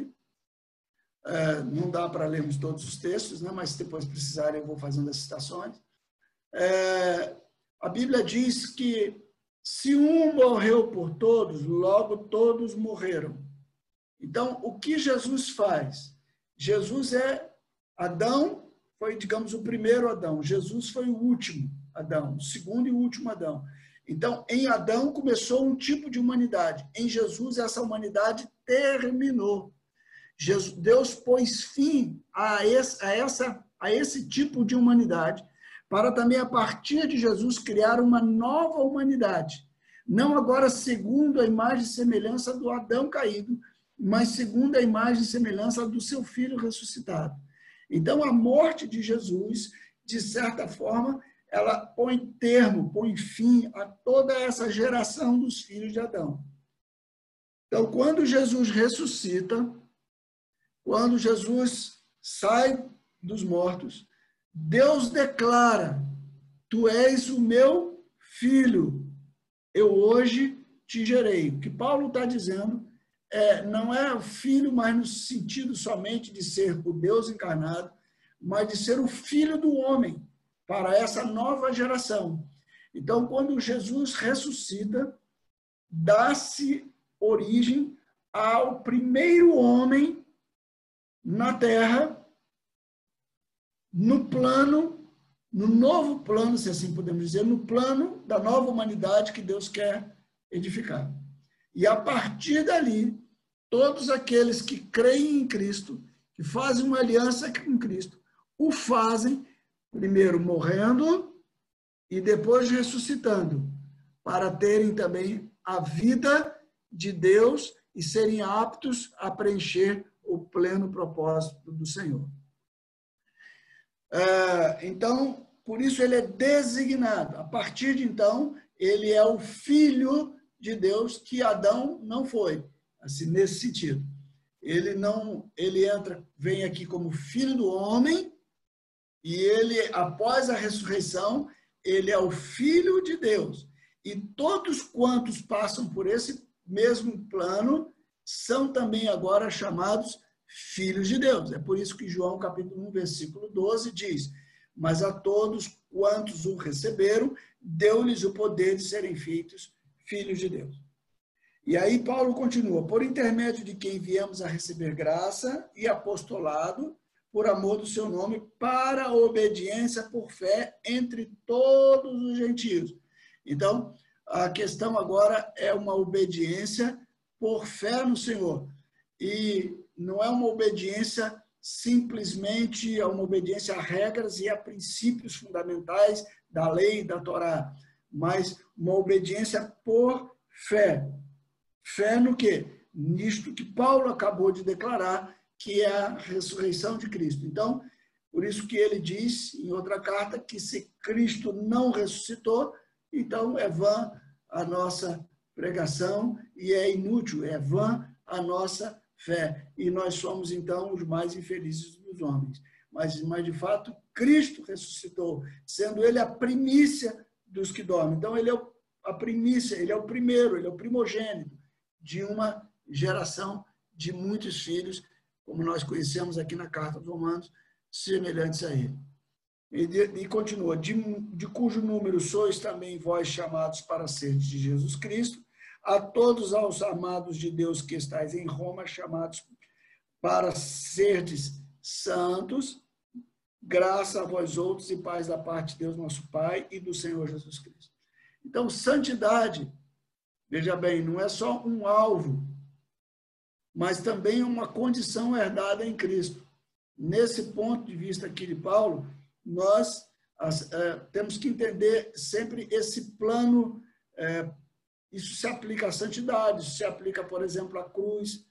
A: É, não dá para lermos todos os textos, né? mas depois precisarem eu vou fazendo as citações. É, a Bíblia diz que se um morreu por todos, logo todos morreram. Então, o que Jesus faz? Jesus é Adão, foi, digamos, o primeiro Adão. Jesus foi o último Adão, o segundo e último Adão. Então, em Adão começou um tipo de humanidade. Em Jesus, essa humanidade terminou. Jesus, Deus pôs fim a esse, a, essa, a esse tipo de humanidade, para também, a partir de Jesus, criar uma nova humanidade. Não agora segundo a imagem e semelhança do Adão caído, mas segundo a imagem e semelhança do seu filho ressuscitado. Então, a morte de Jesus, de certa forma, ela põe termo, põe fim a toda essa geração dos filhos de Adão. Então, quando Jesus ressuscita, quando Jesus sai dos mortos, Deus declara: Tu és o meu filho, eu hoje te gerei. O que Paulo está dizendo é, não é o filho, mas no sentido somente de ser o Deus encarnado, mas de ser o filho do homem para essa nova geração. Então, quando Jesus ressuscita, dá-se origem ao primeiro homem na Terra, no plano, no novo plano, se assim podemos dizer, no plano da nova humanidade que Deus quer edificar. E a partir dali, todos aqueles que creem em Cristo, que fazem uma aliança com Cristo, o fazem primeiro morrendo e depois ressuscitando, para terem também a vida de Deus e serem aptos a preencher o pleno propósito do Senhor. É, então, por isso ele é designado. A partir de então, ele é o filho de Deus que Adão não foi, assim nesse sentido. Ele não, ele entra, vem aqui como filho do homem e ele após a ressurreição, ele é o filho de Deus. E todos quantos passam por esse mesmo plano são também agora chamados filhos de Deus. É por isso que João capítulo 1, versículo 12 diz: "Mas a todos quantos o receberam, deu-lhes o poder de serem feitos filhos de Deus. E aí Paulo continua: por intermédio de quem viemos a receber graça e apostolado, por amor do seu nome, para a obediência por fé entre todos os gentios. Então, a questão agora é uma obediência por fé no Senhor. E não é uma obediência simplesmente, é uma obediência a regras e a princípios fundamentais da lei da Torá mas uma obediência por fé. Fé no quê? Nisto que Paulo acabou de declarar, que é a ressurreição de Cristo. Então, por isso que ele diz em outra carta que se Cristo não ressuscitou, então é vã a nossa pregação e é inútil, é vã a nossa fé. E nós somos então os mais infelizes dos homens. Mas, mas de fato, Cristo ressuscitou, sendo ele a primícia dos que dormem. Então, ele é a primícia, ele é o primeiro, ele é o primogênito de uma geração de muitos filhos, como nós conhecemos aqui na carta dos Romanos, semelhantes a ele. E, e continua, de, de, cujo número sois também vós chamados para ser de Jesus Cristo, a todos aos amados de Deus que estáis em Roma, chamados para serdes santos, graça a vós outros e paz da parte de Deus nosso Pai e do Senhor Jesus Cristo. Então, santidade, veja bem, não é só um alvo, mas também uma condição herdada em Cristo. Nesse ponto de vista aqui de Paulo, nós as, é, temos que entender sempre esse plano. É, isso se aplica à santidade, isso se aplica, por exemplo, à cruz,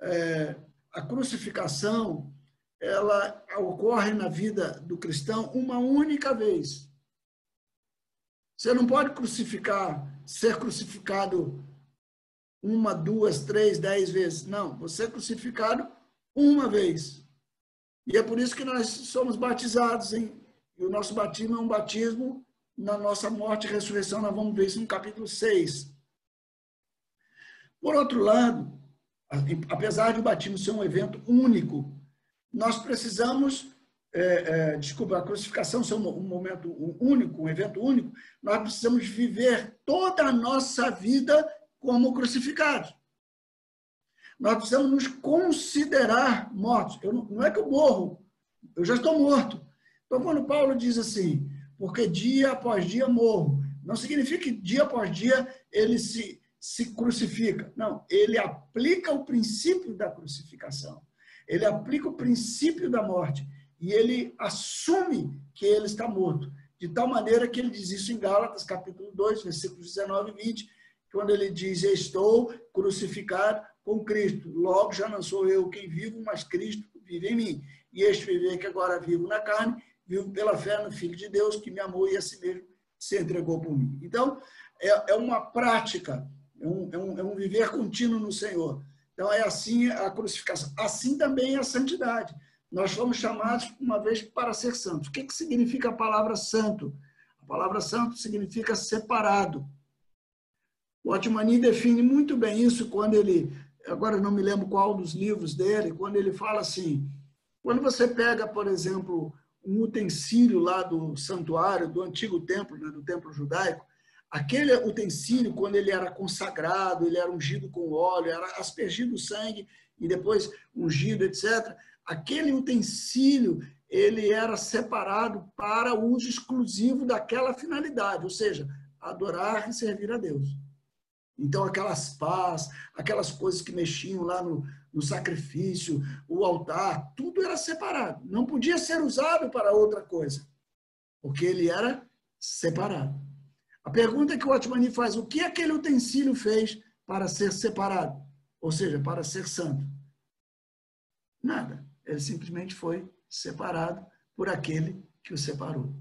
A: é, à crucificação, ela ocorre na vida do cristão uma única vez. Você não pode crucificar, ser crucificado uma, duas, três, dez vezes. Não, você é crucificado uma vez. E é por isso que nós somos batizados, hein? E o nosso batismo é um batismo na nossa morte e ressurreição. Nós vamos ver isso no capítulo 6. Por outro lado, apesar de o batismo ser um evento único, nós precisamos, é, é, desculpa, a crucificação ser um, um, momento único, um evento único, nós precisamos viver toda a nossa vida como crucificados. Nós precisamos nos considerar mortos. Eu, não é que eu morro, eu já estou morto. Então, quando Paulo diz assim, porque dia após dia morro, não significa que dia após dia ele se, se crucifica. Não, ele aplica o princípio da crucificação. Ele aplica o princípio da morte. E ele assume que ele está morto. De tal maneira que ele diz isso em Gálatas, capítulo 2, versículos 19 e 20, quando ele diz: Estou crucificado com Cristo. Logo já não sou eu quem vivo, mas Cristo vive em mim. E este viver que agora vivo na carne, vivo pela fé no Filho de Deus, que me amou e a si mesmo se entregou por mim. Então, é, é uma prática, é um, é, um, é um viver contínuo no Senhor. Então, é assim a crucificação. Assim também é a santidade. Nós fomos chamados, uma vez, para ser santos. O que, que significa a palavra santo? A palavra santo significa separado. O Otmani define muito bem isso quando ele, agora não me lembro qual dos livros dele, quando ele fala assim, quando você pega, por exemplo, um utensílio lá do santuário, do antigo templo, né, do templo judaico, aquele utensílio, quando ele era consagrado, ele era ungido com óleo, era aspergido sangue e depois ungido, etc. Aquele utensílio, ele era separado para uso exclusivo daquela finalidade, ou seja, adorar e servir a Deus. Então, aquelas pás, aquelas coisas que mexiam lá no, no sacrifício, o altar, tudo era separado. Não podia ser usado para outra coisa, porque ele era separado. A pergunta que o Otmani faz, o que aquele utensílio fez para ser separado? Ou seja, para ser santo? Nada. Ele simplesmente foi separado por aquele que o separou.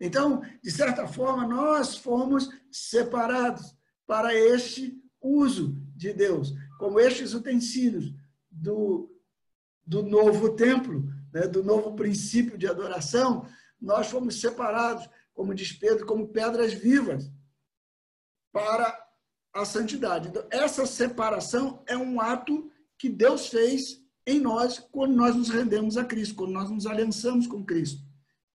A: Então, de certa forma, nós fomos separados para este uso de Deus, como estes utensílios do, do novo templo, né, do novo princípio de adoração, nós fomos separados, como diz Pedro, como pedras vivas para a santidade. Então, essa separação é um ato que Deus fez em nós quando nós nos rendemos a Cristo, quando nós nos aliançamos com Cristo.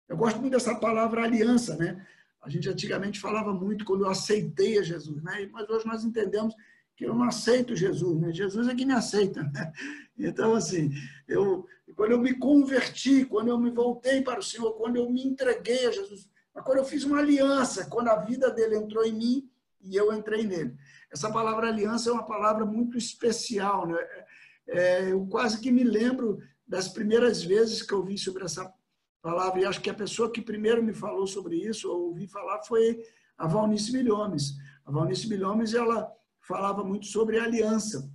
A: Eu gosto muito dessa palavra aliança, né? A gente antigamente falava muito quando eu aceitei a Jesus, né? mas hoje nós entendemos que eu não aceito Jesus, né? Jesus é que me aceita. Né? Então, assim, eu, quando eu me converti, quando eu me voltei para o Senhor, quando eu me entreguei a Jesus, quando eu fiz uma aliança, quando a vida dele entrou em mim e eu entrei nele. Essa palavra aliança é uma palavra muito especial, né? É, eu quase que me lembro das primeiras vezes que eu vi sobre essa palavra, e acho que a pessoa que primeiro me falou sobre isso, ou ouvi falar, foi a Valnice Milhomes. A Valnice Milhomes, ela falava muito sobre aliança.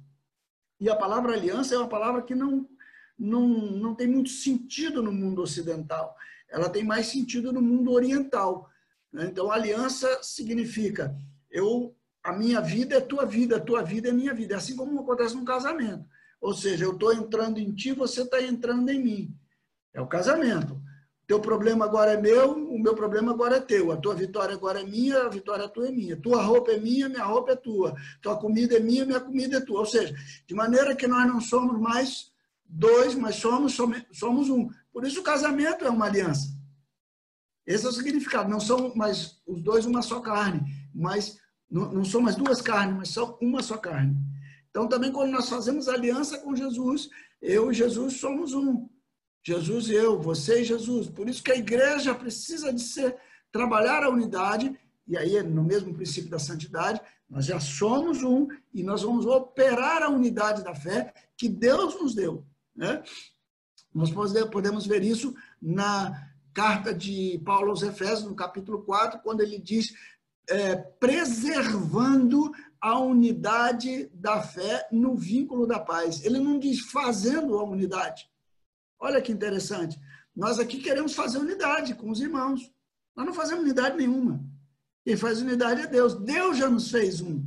A: E a palavra aliança é uma palavra que não, não, não tem muito sentido no mundo ocidental. Ela tem mais sentido no mundo oriental. Né? Então, aliança significa eu a minha vida é tua vida, a tua vida é minha vida. É assim como acontece no casamento. Ou seja, eu estou entrando em ti, você está entrando em mim. É o casamento. Teu problema agora é meu, o meu problema agora é teu. A tua vitória agora é minha, a vitória tua é minha. Tua roupa é minha, minha roupa é tua. Tua comida é minha, minha comida é tua. Ou seja, de maneira que nós não somos mais dois, mas somos, somos um. Por isso o casamento é uma aliança. Esse é o significado. Não são mais os dois uma só carne, mas não, não são mais duas carnes, mas são uma só carne. Então também quando nós fazemos aliança com Jesus, eu e Jesus somos um. Jesus e eu, você e Jesus. Por isso que a igreja precisa de ser trabalhar a unidade, e aí no mesmo princípio da santidade, nós já somos um e nós vamos operar a unidade da fé que Deus nos deu. Né? Nós podemos ver isso na carta de Paulo aos Efésios, no capítulo 4, quando ele diz é, preservando a unidade da fé no vínculo da paz. Ele não diz fazendo a unidade. Olha que interessante. Nós aqui queremos fazer unidade com os irmãos. Nós não fazemos unidade nenhuma. Quem faz unidade é Deus. Deus já nos fez um.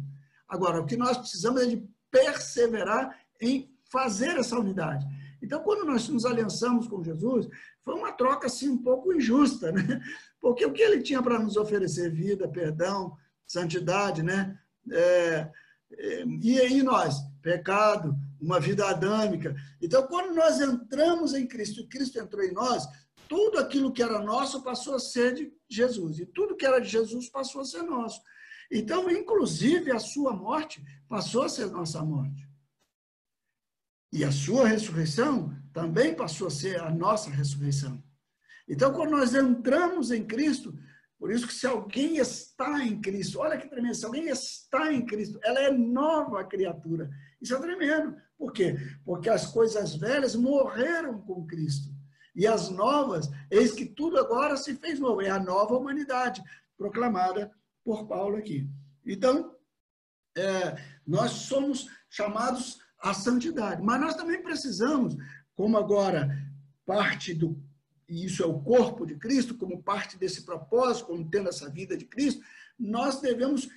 A: Agora, o que nós precisamos é de perseverar em fazer essa unidade. Então, quando nós nos aliançamos com Jesus, foi uma troca assim um pouco injusta, né? Porque o que ele tinha para nos oferecer? Vida, perdão, santidade, né? É, é, e aí nós? Pecado, uma vida adâmica. Então, quando nós entramos em Cristo, Cristo entrou em nós, tudo aquilo que era nosso passou a ser de Jesus, e tudo que era de Jesus passou a ser nosso. Então, inclusive, a sua morte passou a ser nossa morte. E a sua ressurreição também passou a ser a nossa ressurreição. Então, quando nós entramos em Cristo, por isso que se alguém está em Cristo, olha que tremendo, se alguém está em Cristo, ela é nova criatura. Isso é tremendo. Por quê? Porque as coisas velhas morreram com Cristo. E as novas, eis que tudo agora se fez novo. É a nova humanidade, proclamada por Paulo aqui. Então, é, nós somos chamados à santidade. Mas nós também precisamos, como agora parte do e isso é o corpo de Cristo, como parte desse propósito, como tendo essa vida de Cristo, nós devemos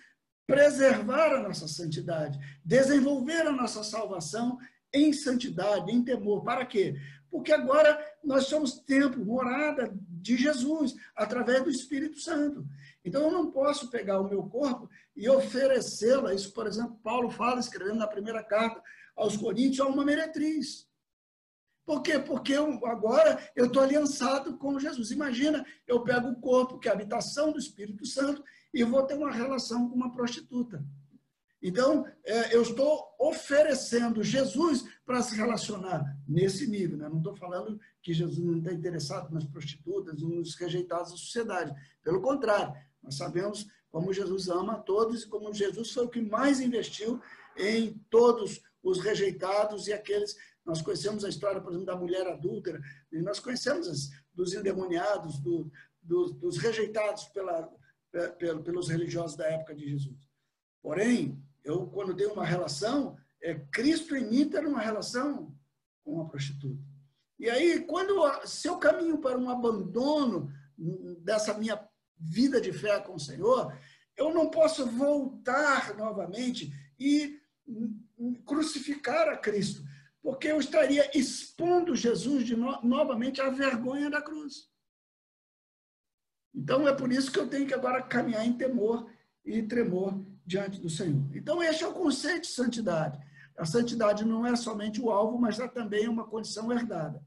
A: preservar a nossa santidade, desenvolver a nossa salvação em santidade, em temor. Para quê? Porque agora nós somos templo, morada de Jesus, através do Espírito Santo. Então eu não posso pegar o meu corpo e oferecê-lo. Isso, por exemplo, Paulo fala, escrevendo na primeira carta aos Coríntios, a uma meretriz. Por quê? Porque eu, agora eu estou aliançado com Jesus. Imagina, eu pego o corpo, que é a habitação do Espírito Santo, e vou ter uma relação com uma prostituta. Então, é, eu estou oferecendo Jesus para se relacionar nesse nível. Né? Não estou falando que Jesus não está interessado nas prostitutas, nos rejeitados da sociedade. Pelo contrário, nós sabemos como Jesus ama a todos e como Jesus foi o que mais investiu em todos os rejeitados e aqueles nós conhecemos a história, por exemplo, da mulher adúltera, e nós conhecemos as, dos endemoniados, do, do, dos rejeitados pela, pelos religiosos da época de Jesus. Porém, eu, quando tenho uma relação, é, Cristo em mim ter uma relação com uma prostituta. E aí, quando se eu caminho para um abandono dessa minha vida de fé com o Senhor, eu não posso voltar novamente e crucificar a Cristo porque eu estaria expondo Jesus de no, novamente à vergonha da cruz. Então é por isso que eu tenho que agora caminhar em temor e tremor diante do Senhor. Então este é o conceito de santidade. A santidade não é somente o alvo, mas é também uma condição herdada.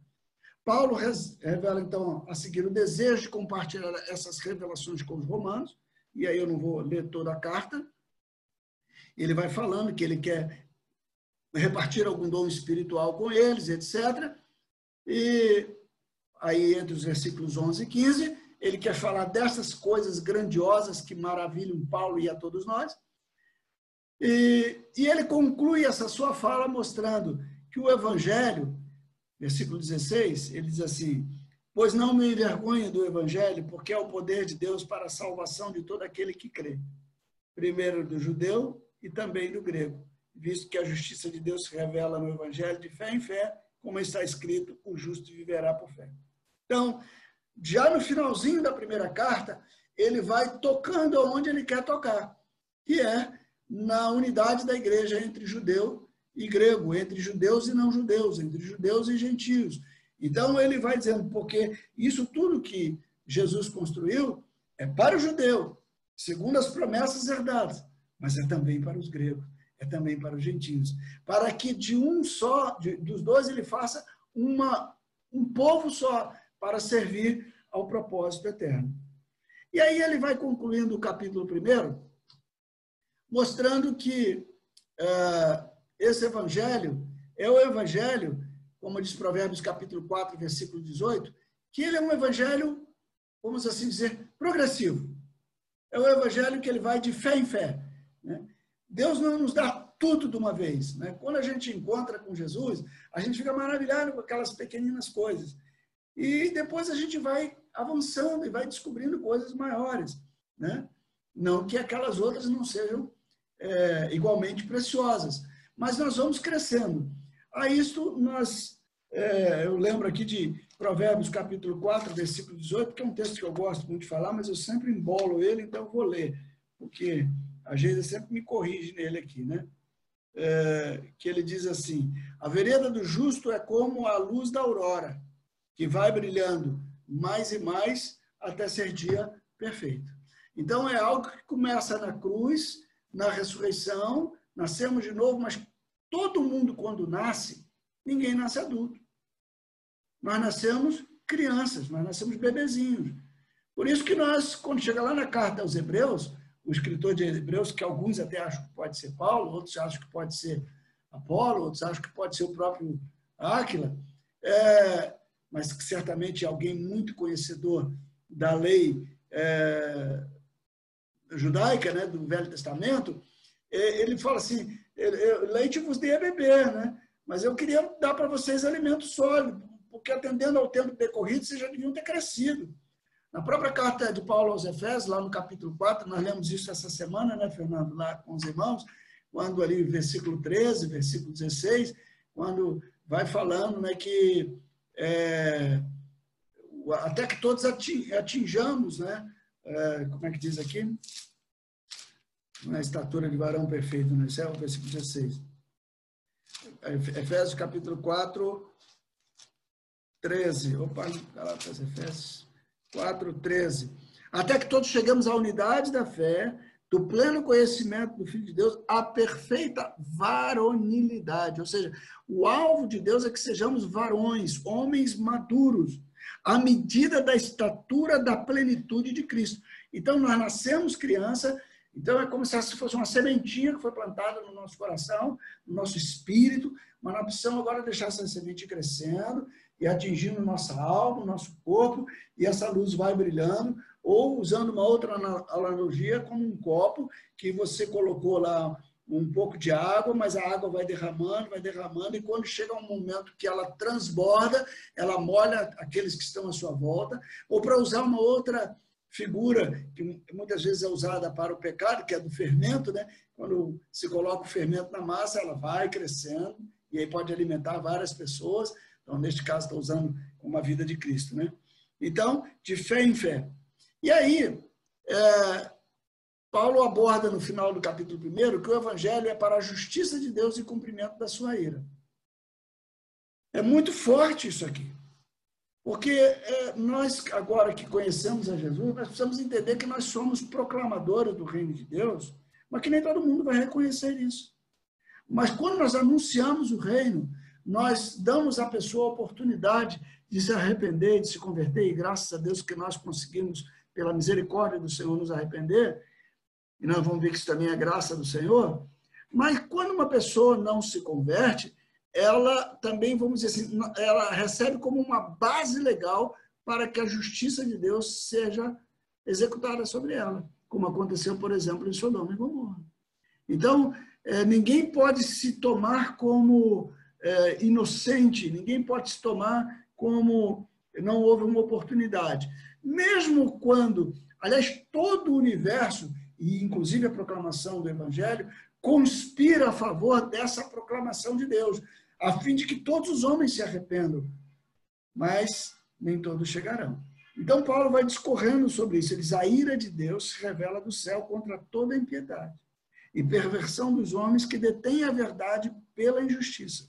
A: Paulo revela então a seguir o desejo de compartilhar essas revelações com os romanos, e aí eu não vou ler toda a carta. Ele vai falando que ele quer repartir algum dom espiritual com eles, etc. E aí, entre os versículos 11 e 15, ele quer falar dessas coisas grandiosas que maravilham Paulo e a todos nós. E, e ele conclui essa sua fala mostrando que o Evangelho, versículo 16, ele diz assim: Pois não me envergonho do Evangelho, porque é o poder de Deus para a salvação de todo aquele que crê, primeiro do judeu e também do grego visto que a justiça de Deus se revela no Evangelho de fé em fé, como está escrito, o justo viverá por fé. Então, já no finalzinho da primeira carta, ele vai tocando aonde ele quer tocar, que é na unidade da igreja entre judeu e grego, entre judeus e não judeus, entre judeus e gentios. Então ele vai dizendo, porque isso tudo que Jesus construiu é para o judeu, segundo as promessas herdadas, mas é também para os gregos é também para os gentios, para que de um só, de, dos dois ele faça uma, um povo só para servir ao propósito eterno. E aí ele vai concluindo o capítulo primeiro, mostrando que uh, esse evangelho é o evangelho, como diz Provérbios capítulo 4, versículo 18, que ele é um evangelho, vamos assim dizer, progressivo. É o evangelho que ele vai de fé em fé. Né? Deus não nos dá tudo de uma vez. Né? Quando a gente encontra com Jesus, a gente fica maravilhado com aquelas pequeninas coisas. E depois a gente vai avançando e vai descobrindo coisas maiores. Né? Não que aquelas outras não sejam é, igualmente preciosas, mas nós vamos crescendo. A isto nós, é, eu lembro aqui de Provérbios capítulo 4, versículo 18, que é um texto que eu gosto muito de falar, mas eu sempre embolo ele, então eu vou ler, porque a Geisa sempre me corrige nele aqui, né? É, que ele diz assim: a vereda do justo é como a luz da aurora, que vai brilhando mais e mais até ser dia perfeito. Então é algo que começa na cruz, na ressurreição, nascemos de novo, mas todo mundo, quando nasce, ninguém nasce adulto. Nós nascemos crianças, nós nascemos bebezinhos. Por isso que nós, quando chega lá na carta aos Hebreus, o escritor de Hebreus, que alguns até acham que pode ser Paulo, outros acham que pode ser Apolo, outros acham que pode ser o próprio Áquila, é, mas certamente é alguém muito conhecedor da lei é, judaica, né, do Velho Testamento, é, ele fala assim, leite vos dei a beber, né? mas eu queria dar para vocês alimento sólido, porque atendendo ao tempo decorrido, vocês já deviam ter crescido. Na própria carta de Paulo aos Efésios, lá no capítulo 4, nós lemos isso essa semana, né, Fernando, lá com os irmãos, quando ali, versículo 13, versículo 16, quando vai falando né, que é, até que todos atinjamos, né, é, como é que diz aqui? Na estatura de varão perfeito, né? É o versículo 16. Efésios capítulo 4, 13. Opa, Galatas, Efésios. 4,13. Até que todos chegamos à unidade da fé, do pleno conhecimento do Filho de Deus, à perfeita varonilidade. Ou seja, o alvo de Deus é que sejamos varões, homens maduros, à medida da estatura da plenitude de Cristo. Então, nós nascemos criança, então é como se fosse uma sementinha que foi plantada no nosso coração, no nosso espírito, mas nós precisamos agora deixar essa semente crescendo e atingindo nossa alma, nosso corpo, e essa luz vai brilhando, ou usando uma outra analogia, como um copo que você colocou lá um pouco de água, mas a água vai derramando, vai derramando, e quando chega um momento que ela transborda, ela molha aqueles que estão à sua volta, ou para usar uma outra figura que muitas vezes é usada para o pecado, que é do fermento, né? Quando se coloca o fermento na massa, ela vai crescendo e aí pode alimentar várias pessoas. Então, neste caso, está usando uma vida de Cristo, né? Então, de fé em fé. E aí, é, Paulo aborda no final do capítulo 1 que o evangelho é para a justiça de Deus e cumprimento da sua ira. É muito forte isso aqui. Porque é, nós, agora que conhecemos a Jesus, nós precisamos entender que nós somos proclamadores do reino de Deus, mas que nem todo mundo vai reconhecer isso. Mas quando nós anunciamos o reino, nós damos à pessoa a oportunidade de se arrepender, de se converter, e graças a Deus que nós conseguimos, pela misericórdia do Senhor, nos arrepender, e nós vamos ver que isso também é graça do Senhor. Mas quando uma pessoa não se converte, ela também, vamos dizer assim, ela recebe como uma base legal para que a justiça de Deus seja executada sobre ela, como aconteceu, por exemplo, em Sodoma e Gomorra. Então, é, ninguém pode se tomar como é, inocente, ninguém pode se tomar como não houve uma oportunidade. Mesmo quando, aliás, todo o universo, e inclusive a proclamação do Evangelho, conspira a favor dessa proclamação de Deus, a fim de que todos os homens se arrependam, mas nem todos chegarão. Então, Paulo vai discorrendo sobre isso. Ele diz: a ira de Deus se revela do céu contra toda impiedade e perversão dos homens que detêm a verdade pela injustiça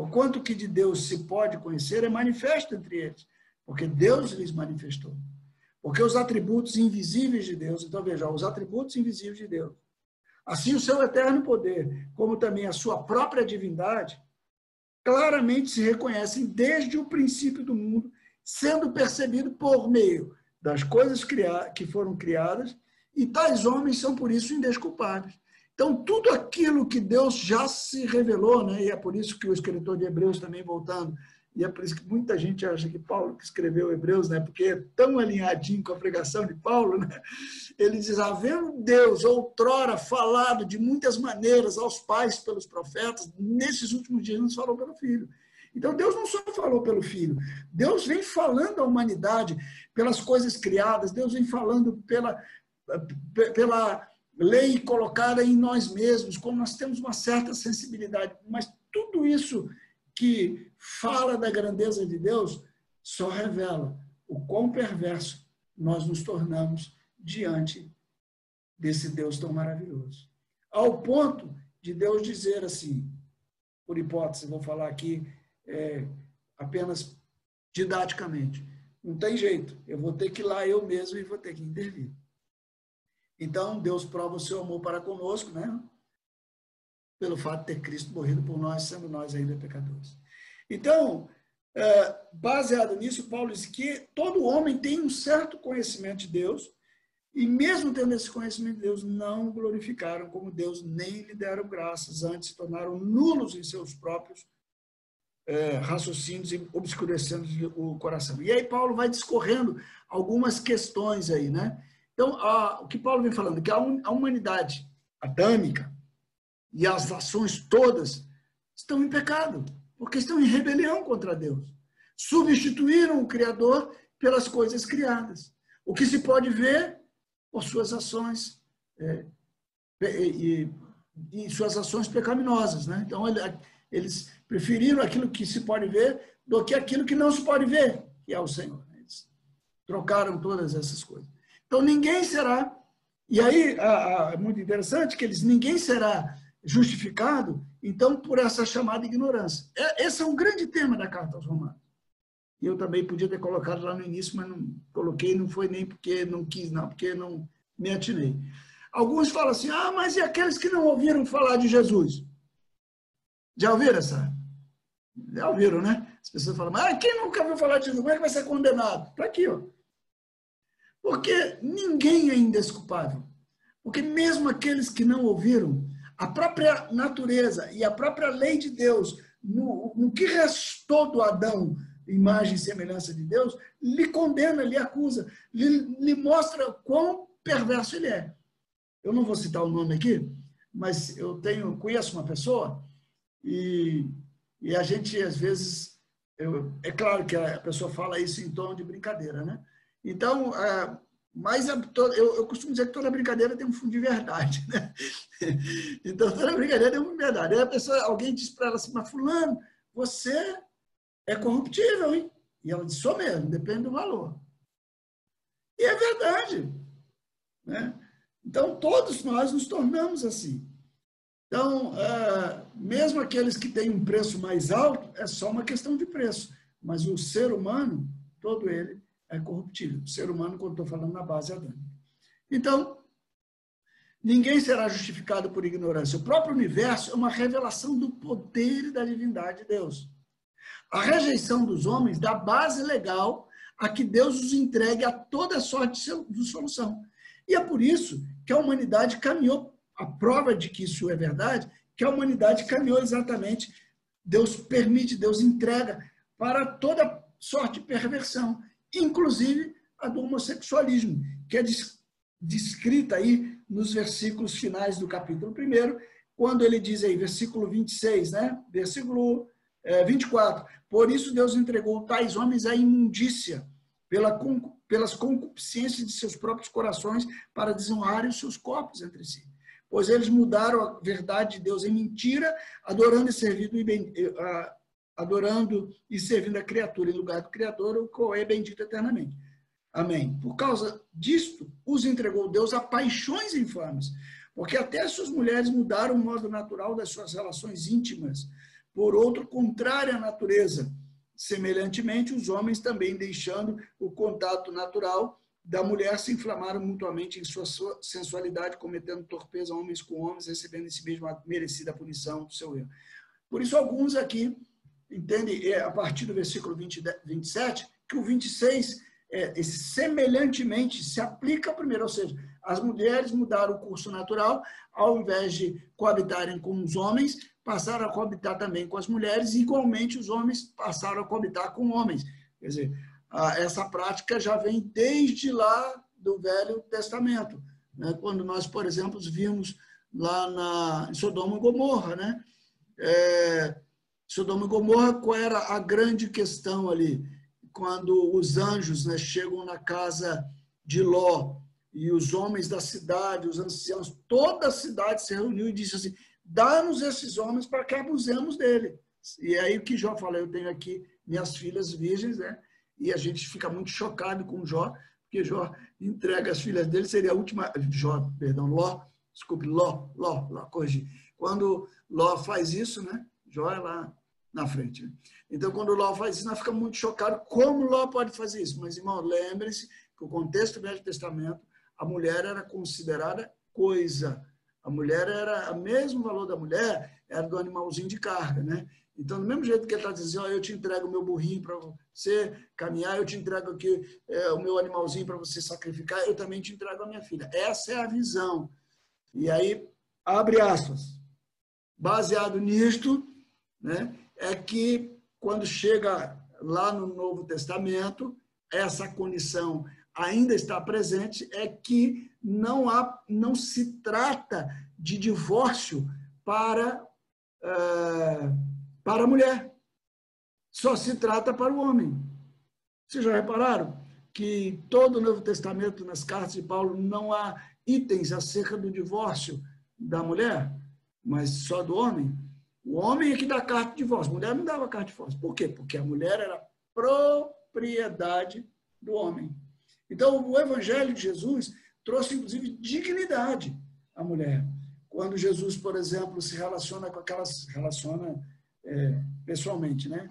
A: o quanto que de Deus se pode conhecer é manifesto entre eles, porque Deus lhes manifestou. Porque os atributos invisíveis de Deus, então veja, os atributos invisíveis de Deus, assim o seu eterno poder, como também a sua própria divindade, claramente se reconhecem desde o princípio do mundo, sendo percebido por meio das coisas que foram criadas, e tais homens são por isso indesculpáveis. Então, tudo aquilo que Deus já se revelou, né? e é por isso que o escritor de Hebreus também voltando, e é por isso que muita gente acha que Paulo que escreveu Hebreus, né? porque é tão alinhadinho com a pregação de Paulo, né? ele diz, havendo Deus outrora falado de muitas maneiras aos pais pelos profetas, nesses últimos dias nos falou pelo Filho. Então, Deus não só falou pelo Filho, Deus vem falando à humanidade pelas coisas criadas, Deus vem falando pela, pela lei colocada em nós mesmos, como nós temos uma certa sensibilidade, mas tudo isso que fala da grandeza de Deus só revela o quão perverso nós nos tornamos diante desse Deus tão maravilhoso. Ao ponto de Deus dizer assim, por hipótese, vou falar aqui é, apenas didaticamente, não tem jeito, eu vou ter que ir lá eu mesmo e vou ter que intervir. Então, Deus prova o seu amor para conosco, né? Pelo fato de ter Cristo morrido por nós, sendo nós ainda pecadores. Então, é, baseado nisso, Paulo diz que todo homem tem um certo conhecimento de Deus, e mesmo tendo esse conhecimento de Deus, não glorificaram como Deus, nem lhe deram graças, antes se tornaram nulos em seus próprios é, raciocínios e obscurecendo o coração. E aí Paulo vai discorrendo algumas questões aí, né? Então, a, o que Paulo vem falando, que a, a humanidade adâmica e as ações todas estão em pecado porque estão em rebelião contra Deus. Substituíram o Criador pelas coisas criadas. O que se pode ver por suas ações é, e, e, e, suas ações pecaminosas, né? Então eles preferiram aquilo que se pode ver do que aquilo que não se pode ver, que é o Senhor. Eles trocaram todas essas coisas. Então ninguém será e aí é muito interessante que eles ninguém será justificado, então, por essa chamada ignorância. É, esse é um grande tema da carta aos Romanos. Eu também podia ter colocado lá no início, mas não coloquei, não foi nem porque não quis, não, porque não me atinei. Alguns falam assim: ah, mas e aqueles que não ouviram falar de Jesus? Já ouviram essa? Já ouviram, né? As pessoas falam, ah, quem nunca ouviu falar de Jesus, como é que vai ser condenado? Está aqui, ó. Porque ninguém é desculpável. Porque mesmo aqueles que não ouviram, a própria natureza e a própria lei de Deus, no, no que restou do Adão, imagem e semelhança de Deus, lhe condena, lhe acusa, lhe, lhe mostra quão perverso ele é. Eu não vou citar o nome aqui, mas eu tenho conheço uma pessoa e, e a gente às vezes eu, é claro que a pessoa fala isso em tom de brincadeira, né? Então mas eu, eu, costumo dizer que toda brincadeira tem um fundo de verdade, né? Então, toda brincadeira tem um fundo de verdade. Aí a pessoa, alguém diz para ela assim, mas fulano, você é corruptível, hein? E ela diz, sou mesmo, depende do valor. E é verdade. Né? Então, todos nós nos tornamos assim. Então, é, mesmo aqueles que têm um preço mais alto, é só uma questão de preço. Mas o ser humano, todo ele, é corruptível. O ser humano, quando estou falando na base adâmica. Então, ninguém será justificado por ignorância. O próprio universo é uma revelação do poder e da divindade de Deus. A rejeição dos homens da base legal a que Deus os entregue a toda sorte de solução. E é por isso que a humanidade caminhou, a prova de que isso é verdade, que a humanidade caminhou exatamente, Deus permite, Deus entrega para toda sorte de perversão inclusive a do homossexualismo, que é descrita aí nos versículos finais do capítulo 1, quando ele diz aí, versículo 26, né? Versículo é, 24. Por isso Deus entregou tais homens à imundícia, pela, pelas concupiscências de seus próprios corações, para desonrarem os seus corpos entre si. Pois eles mudaram a verdade de Deus em mentira, adorando e servindo adorando e servindo a criatura em lugar do Criador, o qual é bendito eternamente. Amém. Por causa disto, os entregou Deus a paixões infames, porque até suas mulheres mudaram o modo natural das suas relações íntimas, por outro, contrário à natureza. Semelhantemente, os homens também, deixando o contato natural da mulher, se inflamaram mutuamente em sua sensualidade, cometendo torpeza homens com homens, recebendo em si mesmo a merecida punição do seu erro. Por isso, alguns aqui entende, é, a partir do versículo 20, 27, que o 26, é, semelhantemente, se aplica primeiro, ou seja, as mulheres mudaram o curso natural, ao invés de coabitarem com os homens, passaram a coabitar também com as mulheres, igualmente os homens passaram a coabitar com homens. Quer dizer, essa prática já vem desde lá do Velho Testamento, né? quando nós, por exemplo, vimos lá na, em Sodoma e Gomorra, né? É, Sodoma e Gomorra, qual era a grande questão ali? Quando os anjos né, chegam na casa de Ló e os homens da cidade, os anciãos, toda a cidade se reuniu e disse assim: dá-nos esses homens para que abusemos dele. E é aí o que Jó fala: eu tenho aqui minhas filhas virgens, né? E a gente fica muito chocado com Jó, porque Jó entrega as filhas dele, seria a última. Jó, perdão, Ló, desculpe, Ló, Ló, Ló, corrigi. Quando Ló faz isso, né? Jó é lá na frente. Né? Então, quando o Ló faz isso, nós ficamos muito chocados. Como Ló pode fazer isso? Mas, irmão, lembre-se que o contexto do Velho Testamento, a mulher era considerada coisa. A mulher era, o mesmo valor da mulher era do animalzinho de carga, né? Então, do mesmo jeito que ele está dizendo, eu te entrego o meu burrinho para você caminhar, eu te entrego aqui é, o meu animalzinho para você sacrificar, eu também te entrego a minha filha. Essa é a visão. E aí, abre aspas. Baseado nisto, né, é que quando chega lá no Novo Testamento, essa condição ainda está presente, é que não, há, não se trata de divórcio para, uh, para a mulher, só se trata para o homem. Vocês já repararam que todo o Novo Testamento, nas cartas de Paulo, não há itens acerca do divórcio da mulher, mas só do homem? O homem é que dá carta de divórcio, a mulher não dava carta de divórcio. Por quê? Porque a mulher era propriedade do homem. Então, o Evangelho de Jesus trouxe, inclusive, dignidade à mulher. Quando Jesus, por exemplo, se relaciona com aquelas. relaciona é, pessoalmente, né?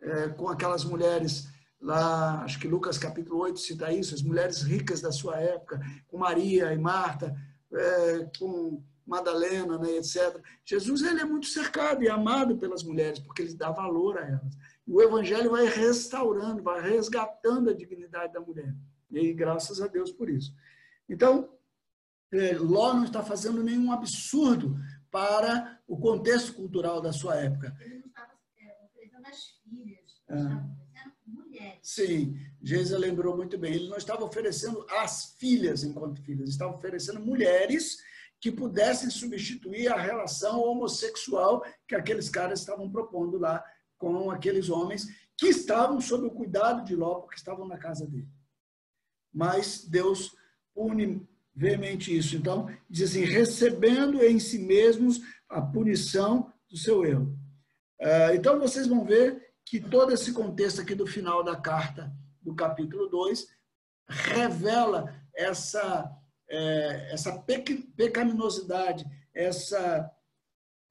A: É, com aquelas mulheres lá, acho que Lucas capítulo 8 cita isso, as mulheres ricas da sua época, com Maria e Marta, é, com Madalena, né, etc. Jesus ele é muito cercado e amado pelas mulheres, porque ele dá valor a elas. O evangelho vai restaurando, vai resgatando a dignidade da mulher. E graças a Deus por isso. Então, é, Ló não está fazendo nenhum absurdo para o contexto cultural da sua época. Ele não estava é, oferecendo as filhas, ah. mulheres. Sim, Geisa lembrou muito bem. Ele não estava oferecendo as filhas enquanto filhas, estava oferecendo mulheres que pudessem substituir a relação homossexual que aqueles caras estavam propondo lá com aqueles homens que estavam sob o cuidado de Ló, porque estavam na casa dele. Mas Deus pune veemente isso. Então, diz assim: recebendo em si mesmos a punição do seu erro. Ah, então, vocês vão ver que todo esse contexto aqui do final da carta, do capítulo 2, revela essa é, essa pecaminosidade, essa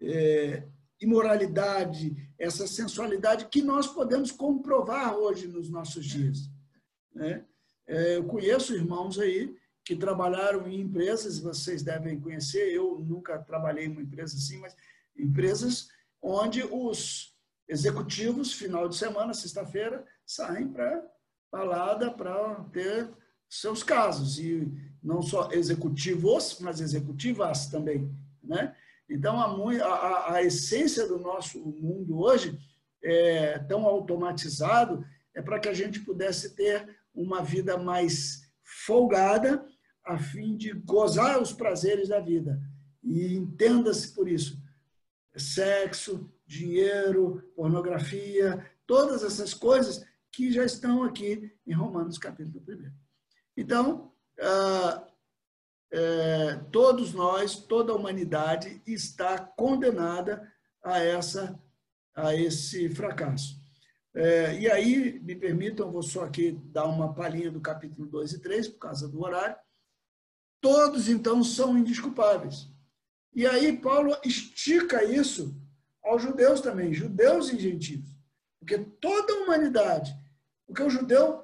A: é, imoralidade, essa sensualidade que nós podemos comprovar hoje nos nossos dias. Né? É, eu conheço irmãos aí que trabalharam em empresas, vocês devem conhecer, eu nunca trabalhei em uma empresa assim, mas empresas onde os executivos, final de semana, sexta-feira, saem para balada para ter seus casos. E não só executivos, mas executivas também, né? Então, a, a, a essência do nosso mundo hoje é tão automatizado é para que a gente pudesse ter uma vida mais folgada, a fim de gozar os prazeres da vida. E entenda-se por isso: sexo, dinheiro, pornografia, todas essas coisas que já estão aqui em Romanos capítulo 1. Então, ah, é, todos nós, toda a humanidade está condenada a essa a esse fracasso. É, e aí, me permitam, vou só aqui dar uma palhinha do capítulo 2 e 3, por causa do horário. Todos, então, são indisculpáveis. E aí, Paulo estica isso aos judeus também, judeus e gentios. Porque toda a humanidade, porque o judeu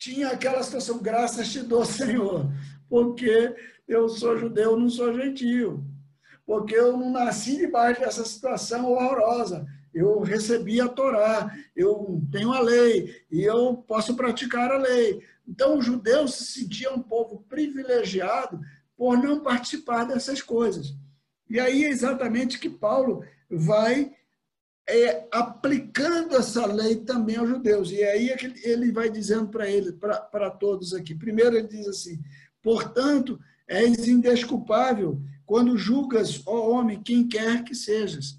A: tinha aquela situação, graças te dou, Senhor, porque eu sou judeu, não sou gentio, porque eu não nasci debaixo dessa situação horrorosa. Eu recebi a Torá, eu tenho a lei e eu posso praticar a lei. Então, os judeus se sentiam um povo privilegiado por não participar dessas coisas. E aí é exatamente que Paulo vai é, aplicando essa lei também aos judeus. E aí é que ele vai dizendo para ele, para todos aqui. Primeiro ele diz assim: portanto, és indesculpável quando julgas, ó homem, quem quer que sejas.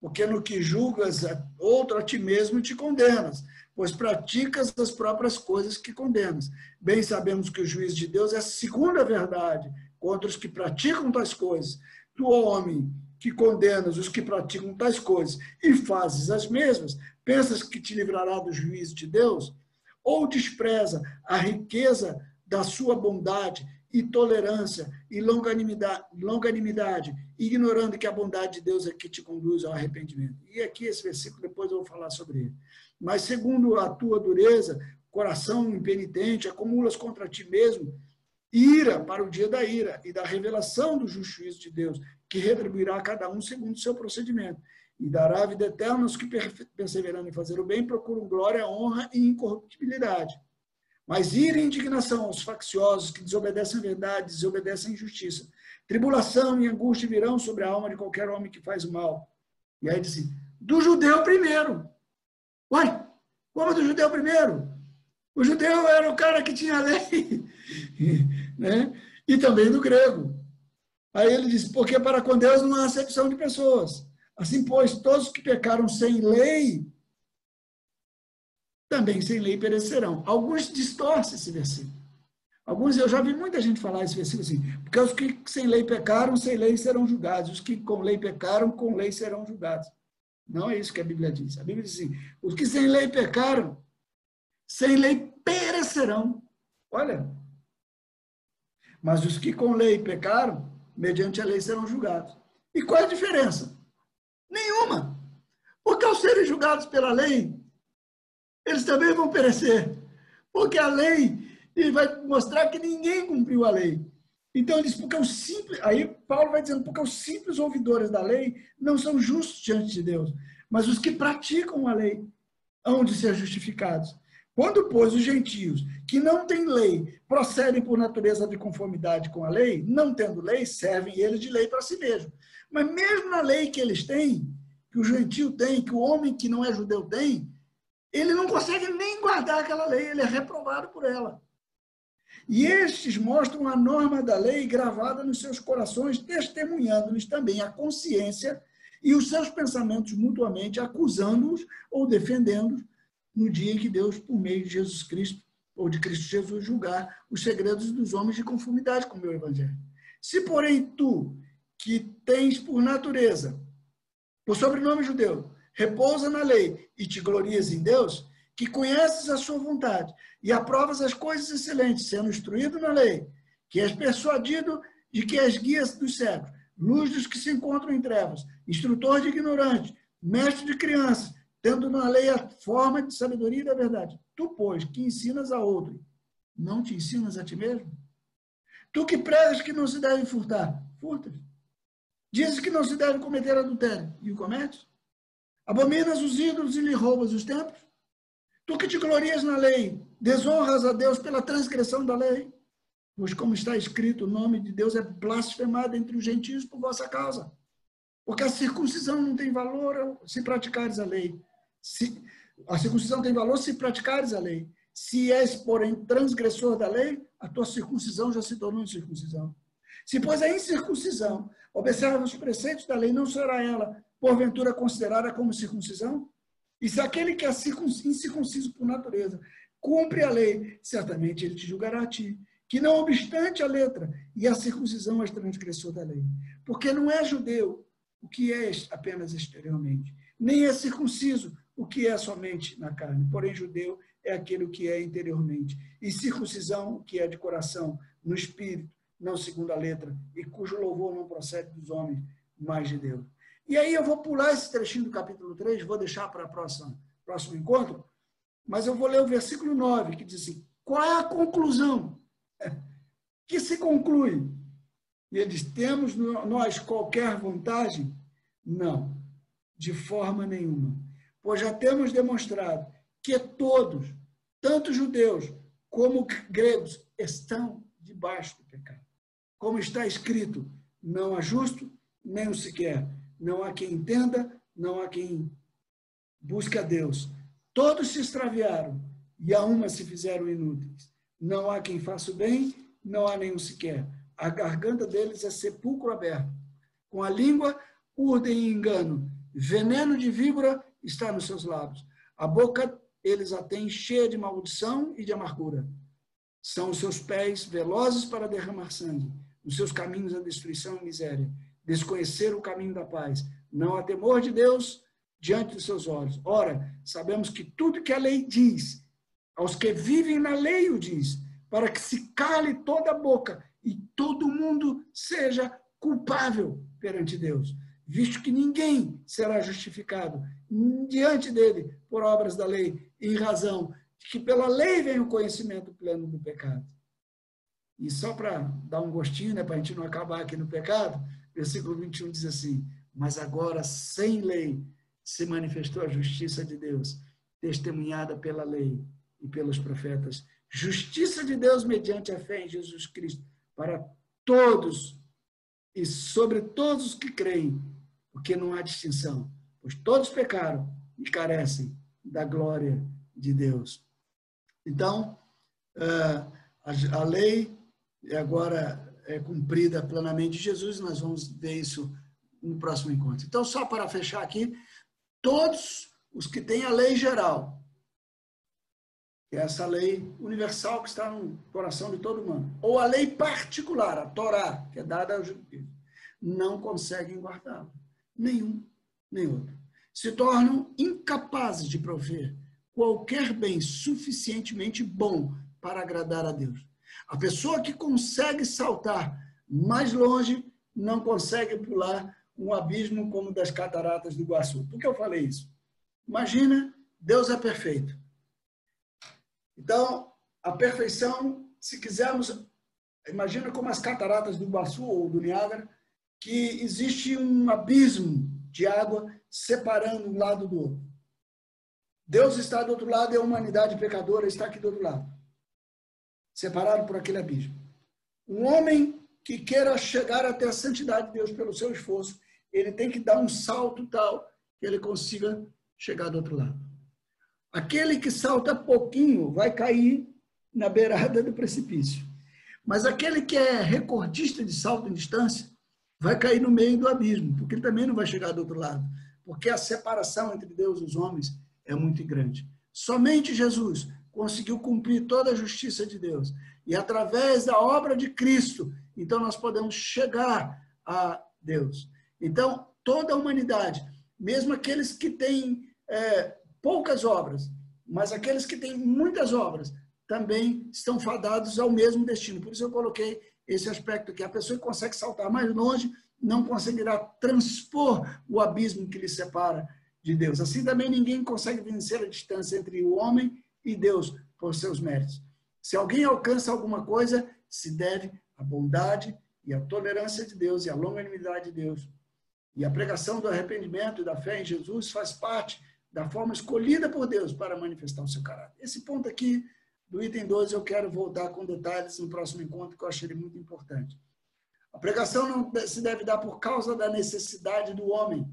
A: Porque no que julgas outro a ti mesmo te condenas, pois praticas as próprias coisas que condenas. Bem sabemos que o juiz de Deus é a verdade contra os que praticam tais coisas. Tu, homem, que condenas os que praticam tais coisas e fazes as mesmas, pensas que te livrará do juízo de Deus? Ou despreza a riqueza da sua bondade e tolerância e longanimidade, longanimidade, ignorando que a bondade de Deus é que te conduz ao arrependimento? E aqui esse versículo, depois eu vou falar sobre ele. Mas segundo a tua dureza, coração impenitente, acumulas contra ti mesmo ira para o dia da ira e da revelação do juízo de Deus, que retribuirá a cada um segundo o seu procedimento, e dará a vida eterna aos que, perseverando em fazer o bem, procuram glória, honra e incorruptibilidade. Mas ira e indignação aos facciosos que desobedecem a verdade, desobedecem a justiça. Tribulação e angústia virão sobre a alma de qualquer homem que faz mal. E aí diz assim, do judeu primeiro. Uai, como do judeu primeiro? O judeu era o cara que tinha a lei, né? e também do grego. Aí ele diz, porque para com Deus não há acepção de pessoas. Assim, pois, todos que pecaram sem lei, também sem lei perecerão. Alguns distorcem esse versículo. Alguns, eu já vi muita gente falar esse versículo assim, porque os que sem lei pecaram, sem lei serão julgados. Os que com lei pecaram, com lei serão julgados. Não é isso que a Bíblia diz. A Bíblia diz assim, os que sem lei pecaram, sem lei perecerão. Olha. Mas os que com lei pecaram, mediante a lei serão julgados. E qual é a diferença? Nenhuma. Porque ao serem julgados pela lei, eles também vão perecer. Porque a lei vai mostrar que ninguém cumpriu a lei. Então ele diz, porque os simples, aí Paulo vai dizendo, porque os simples ouvidores da lei não são justos diante de Deus, mas os que praticam a lei hão de ser justificados. Quando, pois, os gentios que não têm lei procedem por natureza de conformidade com a lei, não tendo lei, servem eles de lei para si mesmos. Mas mesmo na lei que eles têm, que o gentio tem, que o homem que não é judeu tem, ele não consegue nem guardar aquela lei, ele é reprovado por ela. E estes mostram a norma da lei gravada nos seus corações, testemunhando-lhes também a consciência e os seus pensamentos mutuamente, acusando-os ou defendendo-os no dia em que Deus, por meio de Jesus Cristo, ou de Cristo Jesus, julgar os segredos dos homens de conformidade com o meu evangelho. Se, porém, tu, que tens por natureza, por sobrenome judeu, repousa na lei e te glorias em Deus, que conheces a sua vontade e aprovas as coisas excelentes, sendo instruído na lei, que és persuadido de que és guias dos cegos, luz dos que se encontram em trevas, instrutor de ignorantes, mestre de crianças, tendo na lei a forma de sabedoria e da verdade. Tu, pois, que ensinas a outro, não te ensinas a ti mesmo? Tu que pregas que não se deve furtar, furtas. Dizes que não se deve cometer adultério, e o cometes? Abominas os ídolos e lhe roubas os templos? Tu que te glorias na lei, desonras a Deus pela transgressão da lei? Pois, como está escrito, o nome de Deus é blasfemado entre os gentios por vossa causa. Porque a circuncisão não tem valor se praticares a lei. Se, a circuncisão tem valor se praticares a lei. Se és, porém, transgressor da lei, a tua circuncisão já se tornou incircuncisão. Se, pois, a incircuncisão observa os preceitos da lei, não será ela, porventura, considerada como circuncisão? E se aquele que é incircunciso por natureza cumpre a lei, certamente ele te julgará a ti, que não obstante a letra e a circuncisão és transgressor da lei. Porque não é judeu o que é apenas exteriormente, nem é circunciso o que é somente na carne. Porém, judeu é aquele que é interiormente. E circuncisão, que é de coração, no espírito, não segundo a letra, e cujo louvor não procede dos homens, mas de Deus. E aí eu vou pular esse trechinho do capítulo 3, vou deixar para o próximo encontro, mas eu vou ler o versículo 9, que diz assim: qual é a conclusão? Que se conclui? E ele diz: temos nós qualquer vantagem? Não, de forma nenhuma pois já temos demonstrado que todos, tanto judeus como gregos, estão debaixo do pecado. Como está escrito, não há justo, nem o sequer. Não há quem entenda, não há quem busque a Deus. Todos se extraviaram e a uma se fizeram inúteis. Não há quem faça o bem, não há nenhum sequer. A garganta deles é sepulcro aberto. Com a língua urdem e engano. Veneno de víbora está nos seus lábios. A boca eles a têm cheia de maldição e de amargura. São os seus pés velozes para derramar sangue, os seus caminhos a destruição e miséria. Desconhecer o caminho da paz. Não há temor de Deus diante dos seus olhos. Ora, sabemos que tudo que a lei diz, aos que vivem na lei o diz, para que se cale toda a boca e todo mundo seja culpável perante Deus visto que ninguém será justificado diante dele por obras da lei, em razão de que pela lei vem o conhecimento pleno do pecado. E só para dar um gostinho, né, para a gente não acabar aqui no pecado, versículo 21 diz assim: Mas agora, sem lei, se manifestou a justiça de Deus, testemunhada pela lei e pelos profetas. Justiça de Deus mediante a fé em Jesus Cristo, para todos e sobre todos os que creem, porque não há distinção, pois todos pecaram e carecem da glória de Deus. Então, ah, a lei agora é cumprida plenamente de Jesus, nós vamos ver isso no próximo encontro. Então, só para fechar aqui, todos os que têm a lei geral, que é essa lei universal que está no coração de todo mundo, ou a lei particular, a Torá, que é dada aos judeus, não conseguem guardá-la. Nenhum, nem outro. Se tornam incapazes de prover qualquer bem suficientemente bom para agradar a Deus. A pessoa que consegue saltar mais longe não consegue pular um abismo como das cataratas do Iguaçu. Por que eu falei isso? Imagina, Deus é perfeito. Então, a perfeição, se quisermos, imagina como as cataratas do Iguaçu ou do Niágara, que existe um abismo de água separando um lado do outro. Deus está do outro lado e a humanidade pecadora está aqui do outro lado, separado por aquele abismo. Um homem que queira chegar até a santidade de Deus pelo seu esforço, ele tem que dar um salto tal que ele consiga chegar do outro lado. Aquele que salta pouquinho vai cair na beirada do precipício. Mas aquele que é recordista de salto em distância vai cair no meio do abismo, porque ele também não vai chegar do outro lado, porque a separação entre Deus e os homens é muito grande. Somente Jesus conseguiu cumprir toda a justiça de Deus. E através da obra de Cristo, então nós podemos chegar a Deus. Então, toda a humanidade, mesmo aqueles que têm é, poucas obras, mas aqueles que têm muitas obras, também estão fadados ao mesmo destino. Por isso eu coloquei esse aspecto que a pessoa que consegue saltar mais longe não conseguirá transpor o abismo que lhe separa de Deus. Assim também ninguém consegue vencer a distância entre o homem e Deus por seus méritos. Se alguém alcança alguma coisa, se deve à bondade e à tolerância de Deus e à longanimidade de Deus. E a pregação do arrependimento e da fé em Jesus faz parte da forma escolhida por Deus para manifestar o seu caráter. Esse ponto aqui do item 12 eu quero voltar com detalhes no próximo encontro, que eu achei muito importante. A pregação não se deve dar por causa da necessidade do homem,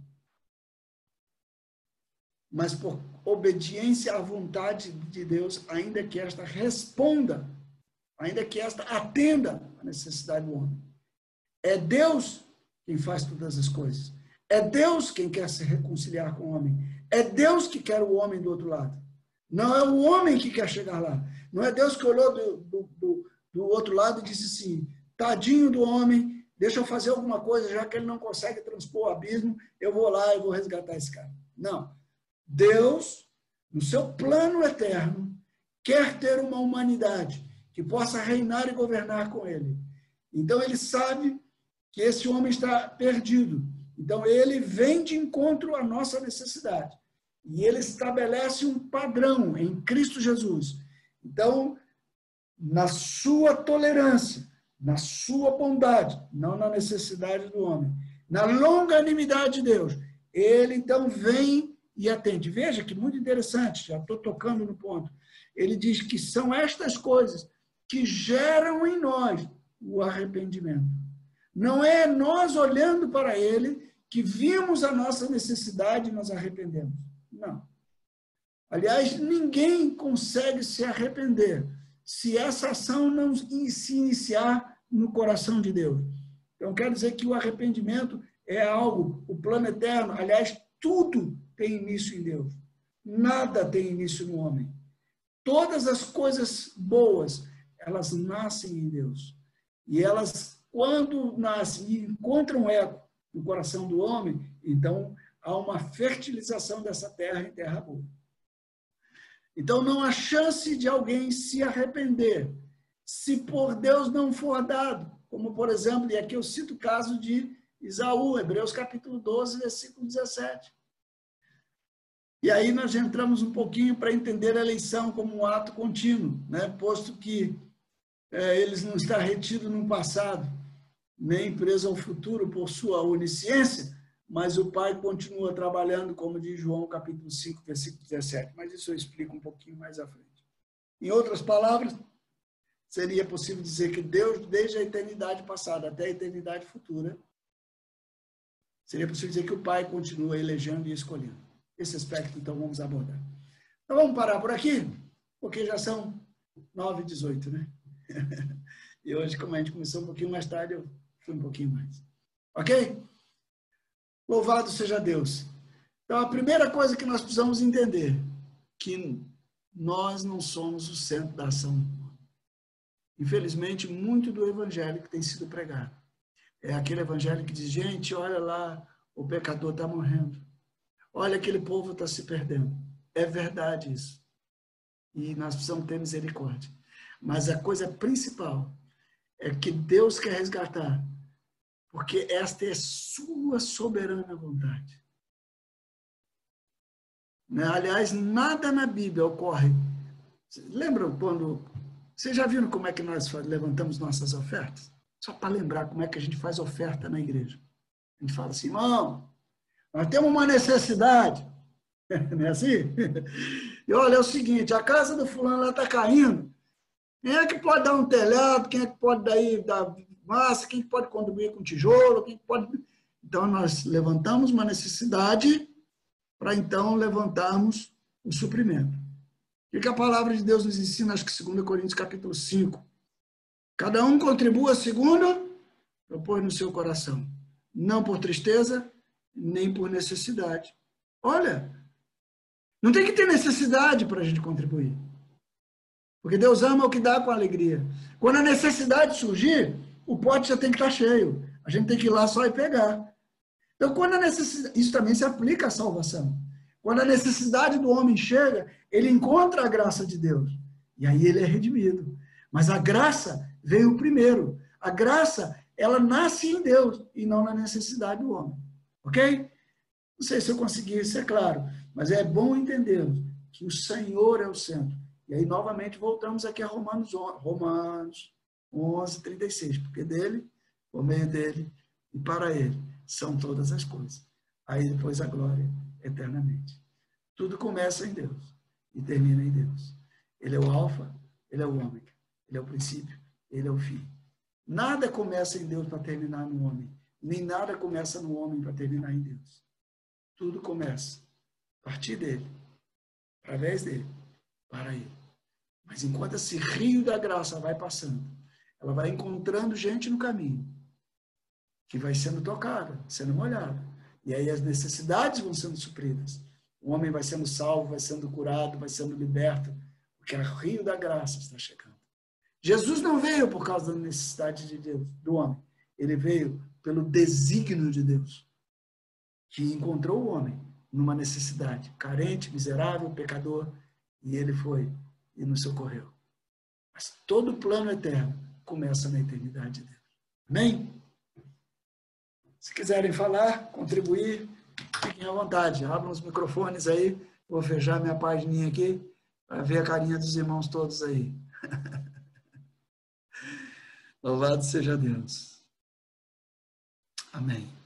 A: mas por obediência à vontade de Deus, ainda que esta responda, ainda que esta atenda à necessidade do homem. É Deus quem faz todas as coisas. É Deus quem quer se reconciliar com o homem. É Deus que quer o homem do outro lado. Não é o homem que quer chegar lá. Não é Deus que olhou do, do, do, do outro lado e disse assim: tadinho do homem, deixa eu fazer alguma coisa, já que ele não consegue transpor o abismo, eu vou lá e vou resgatar esse cara. Não. Deus, no seu plano eterno, quer ter uma humanidade que possa reinar e governar com ele. Então ele sabe que esse homem está perdido. Então ele vem de encontro à nossa necessidade. E ele estabelece um padrão em Cristo Jesus. Então, na sua tolerância, na sua bondade, não na necessidade do homem, na longanimidade de Deus, ele então vem e atende. Veja que muito interessante, já estou tocando no ponto. Ele diz que são estas coisas que geram em nós o arrependimento. Não é nós olhando para ele que vimos a nossa necessidade e nos arrependemos. Não. Aliás, ninguém consegue se arrepender se essa ação não se iniciar no coração de Deus. Então, quer dizer que o arrependimento é algo, o plano eterno, aliás, tudo tem início em Deus. Nada tem início no homem. Todas as coisas boas, elas nascem em Deus. E elas, quando nascem e encontram eco no coração do homem, então há uma fertilização dessa terra em terra boa. Então não há chance de alguém se arrepender se por Deus não for dado. Como, por exemplo, e aqui eu cito o caso de Isaú, Hebreus capítulo 12, versículo 17. E aí nós entramos um pouquinho para entender a eleição como um ato contínuo, né? posto que é, eles não está retido no passado, nem preso ao futuro por sua onisciência, mas o Pai continua trabalhando, como diz João capítulo 5, versículo 17. Mas isso eu explico um pouquinho mais à frente. Em outras palavras, seria possível dizer que Deus, desde a eternidade passada até a eternidade futura, seria possível dizer que o Pai continua elegendo e escolhendo. Esse aspecto, então, vamos abordar. Então, vamos parar por aqui, porque já são 9 e 18, né? e hoje, como a gente começou um pouquinho mais tarde, eu fui um pouquinho mais. Ok? Louvado seja Deus. Então, a primeira coisa que nós precisamos entender, que nós não somos o centro da ação. Infelizmente, muito do evangelho que tem sido pregado é aquele evangelho que diz: gente, olha lá, o pecador está morrendo. Olha, aquele povo está se perdendo. É verdade isso. E nós precisamos ter misericórdia. Mas a coisa principal é que Deus quer resgatar, porque esta é sua soberana vontade. Né? Aliás, nada na Bíblia ocorre. Lembram quando. Vocês já viram como é que nós levantamos nossas ofertas? Só para lembrar como é que a gente faz oferta na igreja. A gente fala assim, irmão, nós temos uma necessidade. Não é assim? E olha, é o seguinte, a casa do fulano está caindo. Quem é que pode dar um telhado? Quem é que pode daí dar massa? Quem pode contribuir com tijolo? Quem pode... Então, nós levantamos uma necessidade para então levantarmos o suprimento. O que a palavra de Deus nos ensina, acho que 2 Coríntios capítulo 5. Cada um contribua segundo propôs no seu coração, não por tristeza, nem por necessidade. Olha, não tem que ter necessidade para a gente contribuir. Porque Deus ama o que dá com alegria. Quando a necessidade surgir, o pote já tem que estar cheio. A gente tem que ir lá só e pegar. Então, quando a necessidade, isso também se aplica à salvação. Quando a necessidade do homem chega, ele encontra a graça de Deus. E aí ele é redimido. Mas a graça veio primeiro. A graça, ela nasce em Deus e não na necessidade do homem. Ok? Não sei se eu consegui isso, é claro. Mas é bom entendermos que o Senhor é o centro. E aí, novamente, voltamos aqui a Romanos, Romanos 11, 36. Porque dele, por meio dele e para ele são todas as coisas. Aí depois a glória eternamente. Tudo começa em Deus e termina em Deus. Ele é o alfa, ele é o ômega, ele é o princípio, ele é o fim. Nada começa em Deus para terminar no homem, nem nada começa no homem para terminar em Deus. Tudo começa a partir dele, através dele, para ele. Mas enquanto esse rio da graça vai passando, ela vai encontrando gente no caminho que vai sendo tocada, sendo molhada. E aí as necessidades vão sendo supridas. O homem vai sendo salvo, vai sendo curado, vai sendo liberto, porque o rio da graça está chegando. Jesus não veio por causa da necessidade de Deus, do homem. Ele veio pelo desígnio de Deus, que encontrou o homem numa necessidade, carente, miserável, pecador, e ele foi e nos socorreu. Mas todo o plano eterno começa na eternidade de Deus. Amém? Se quiserem falar, contribuir, fiquem à vontade. Abram os microfones aí. Vou fechar minha página aqui para ver a carinha dos irmãos todos aí. Louvado seja Deus. Amém.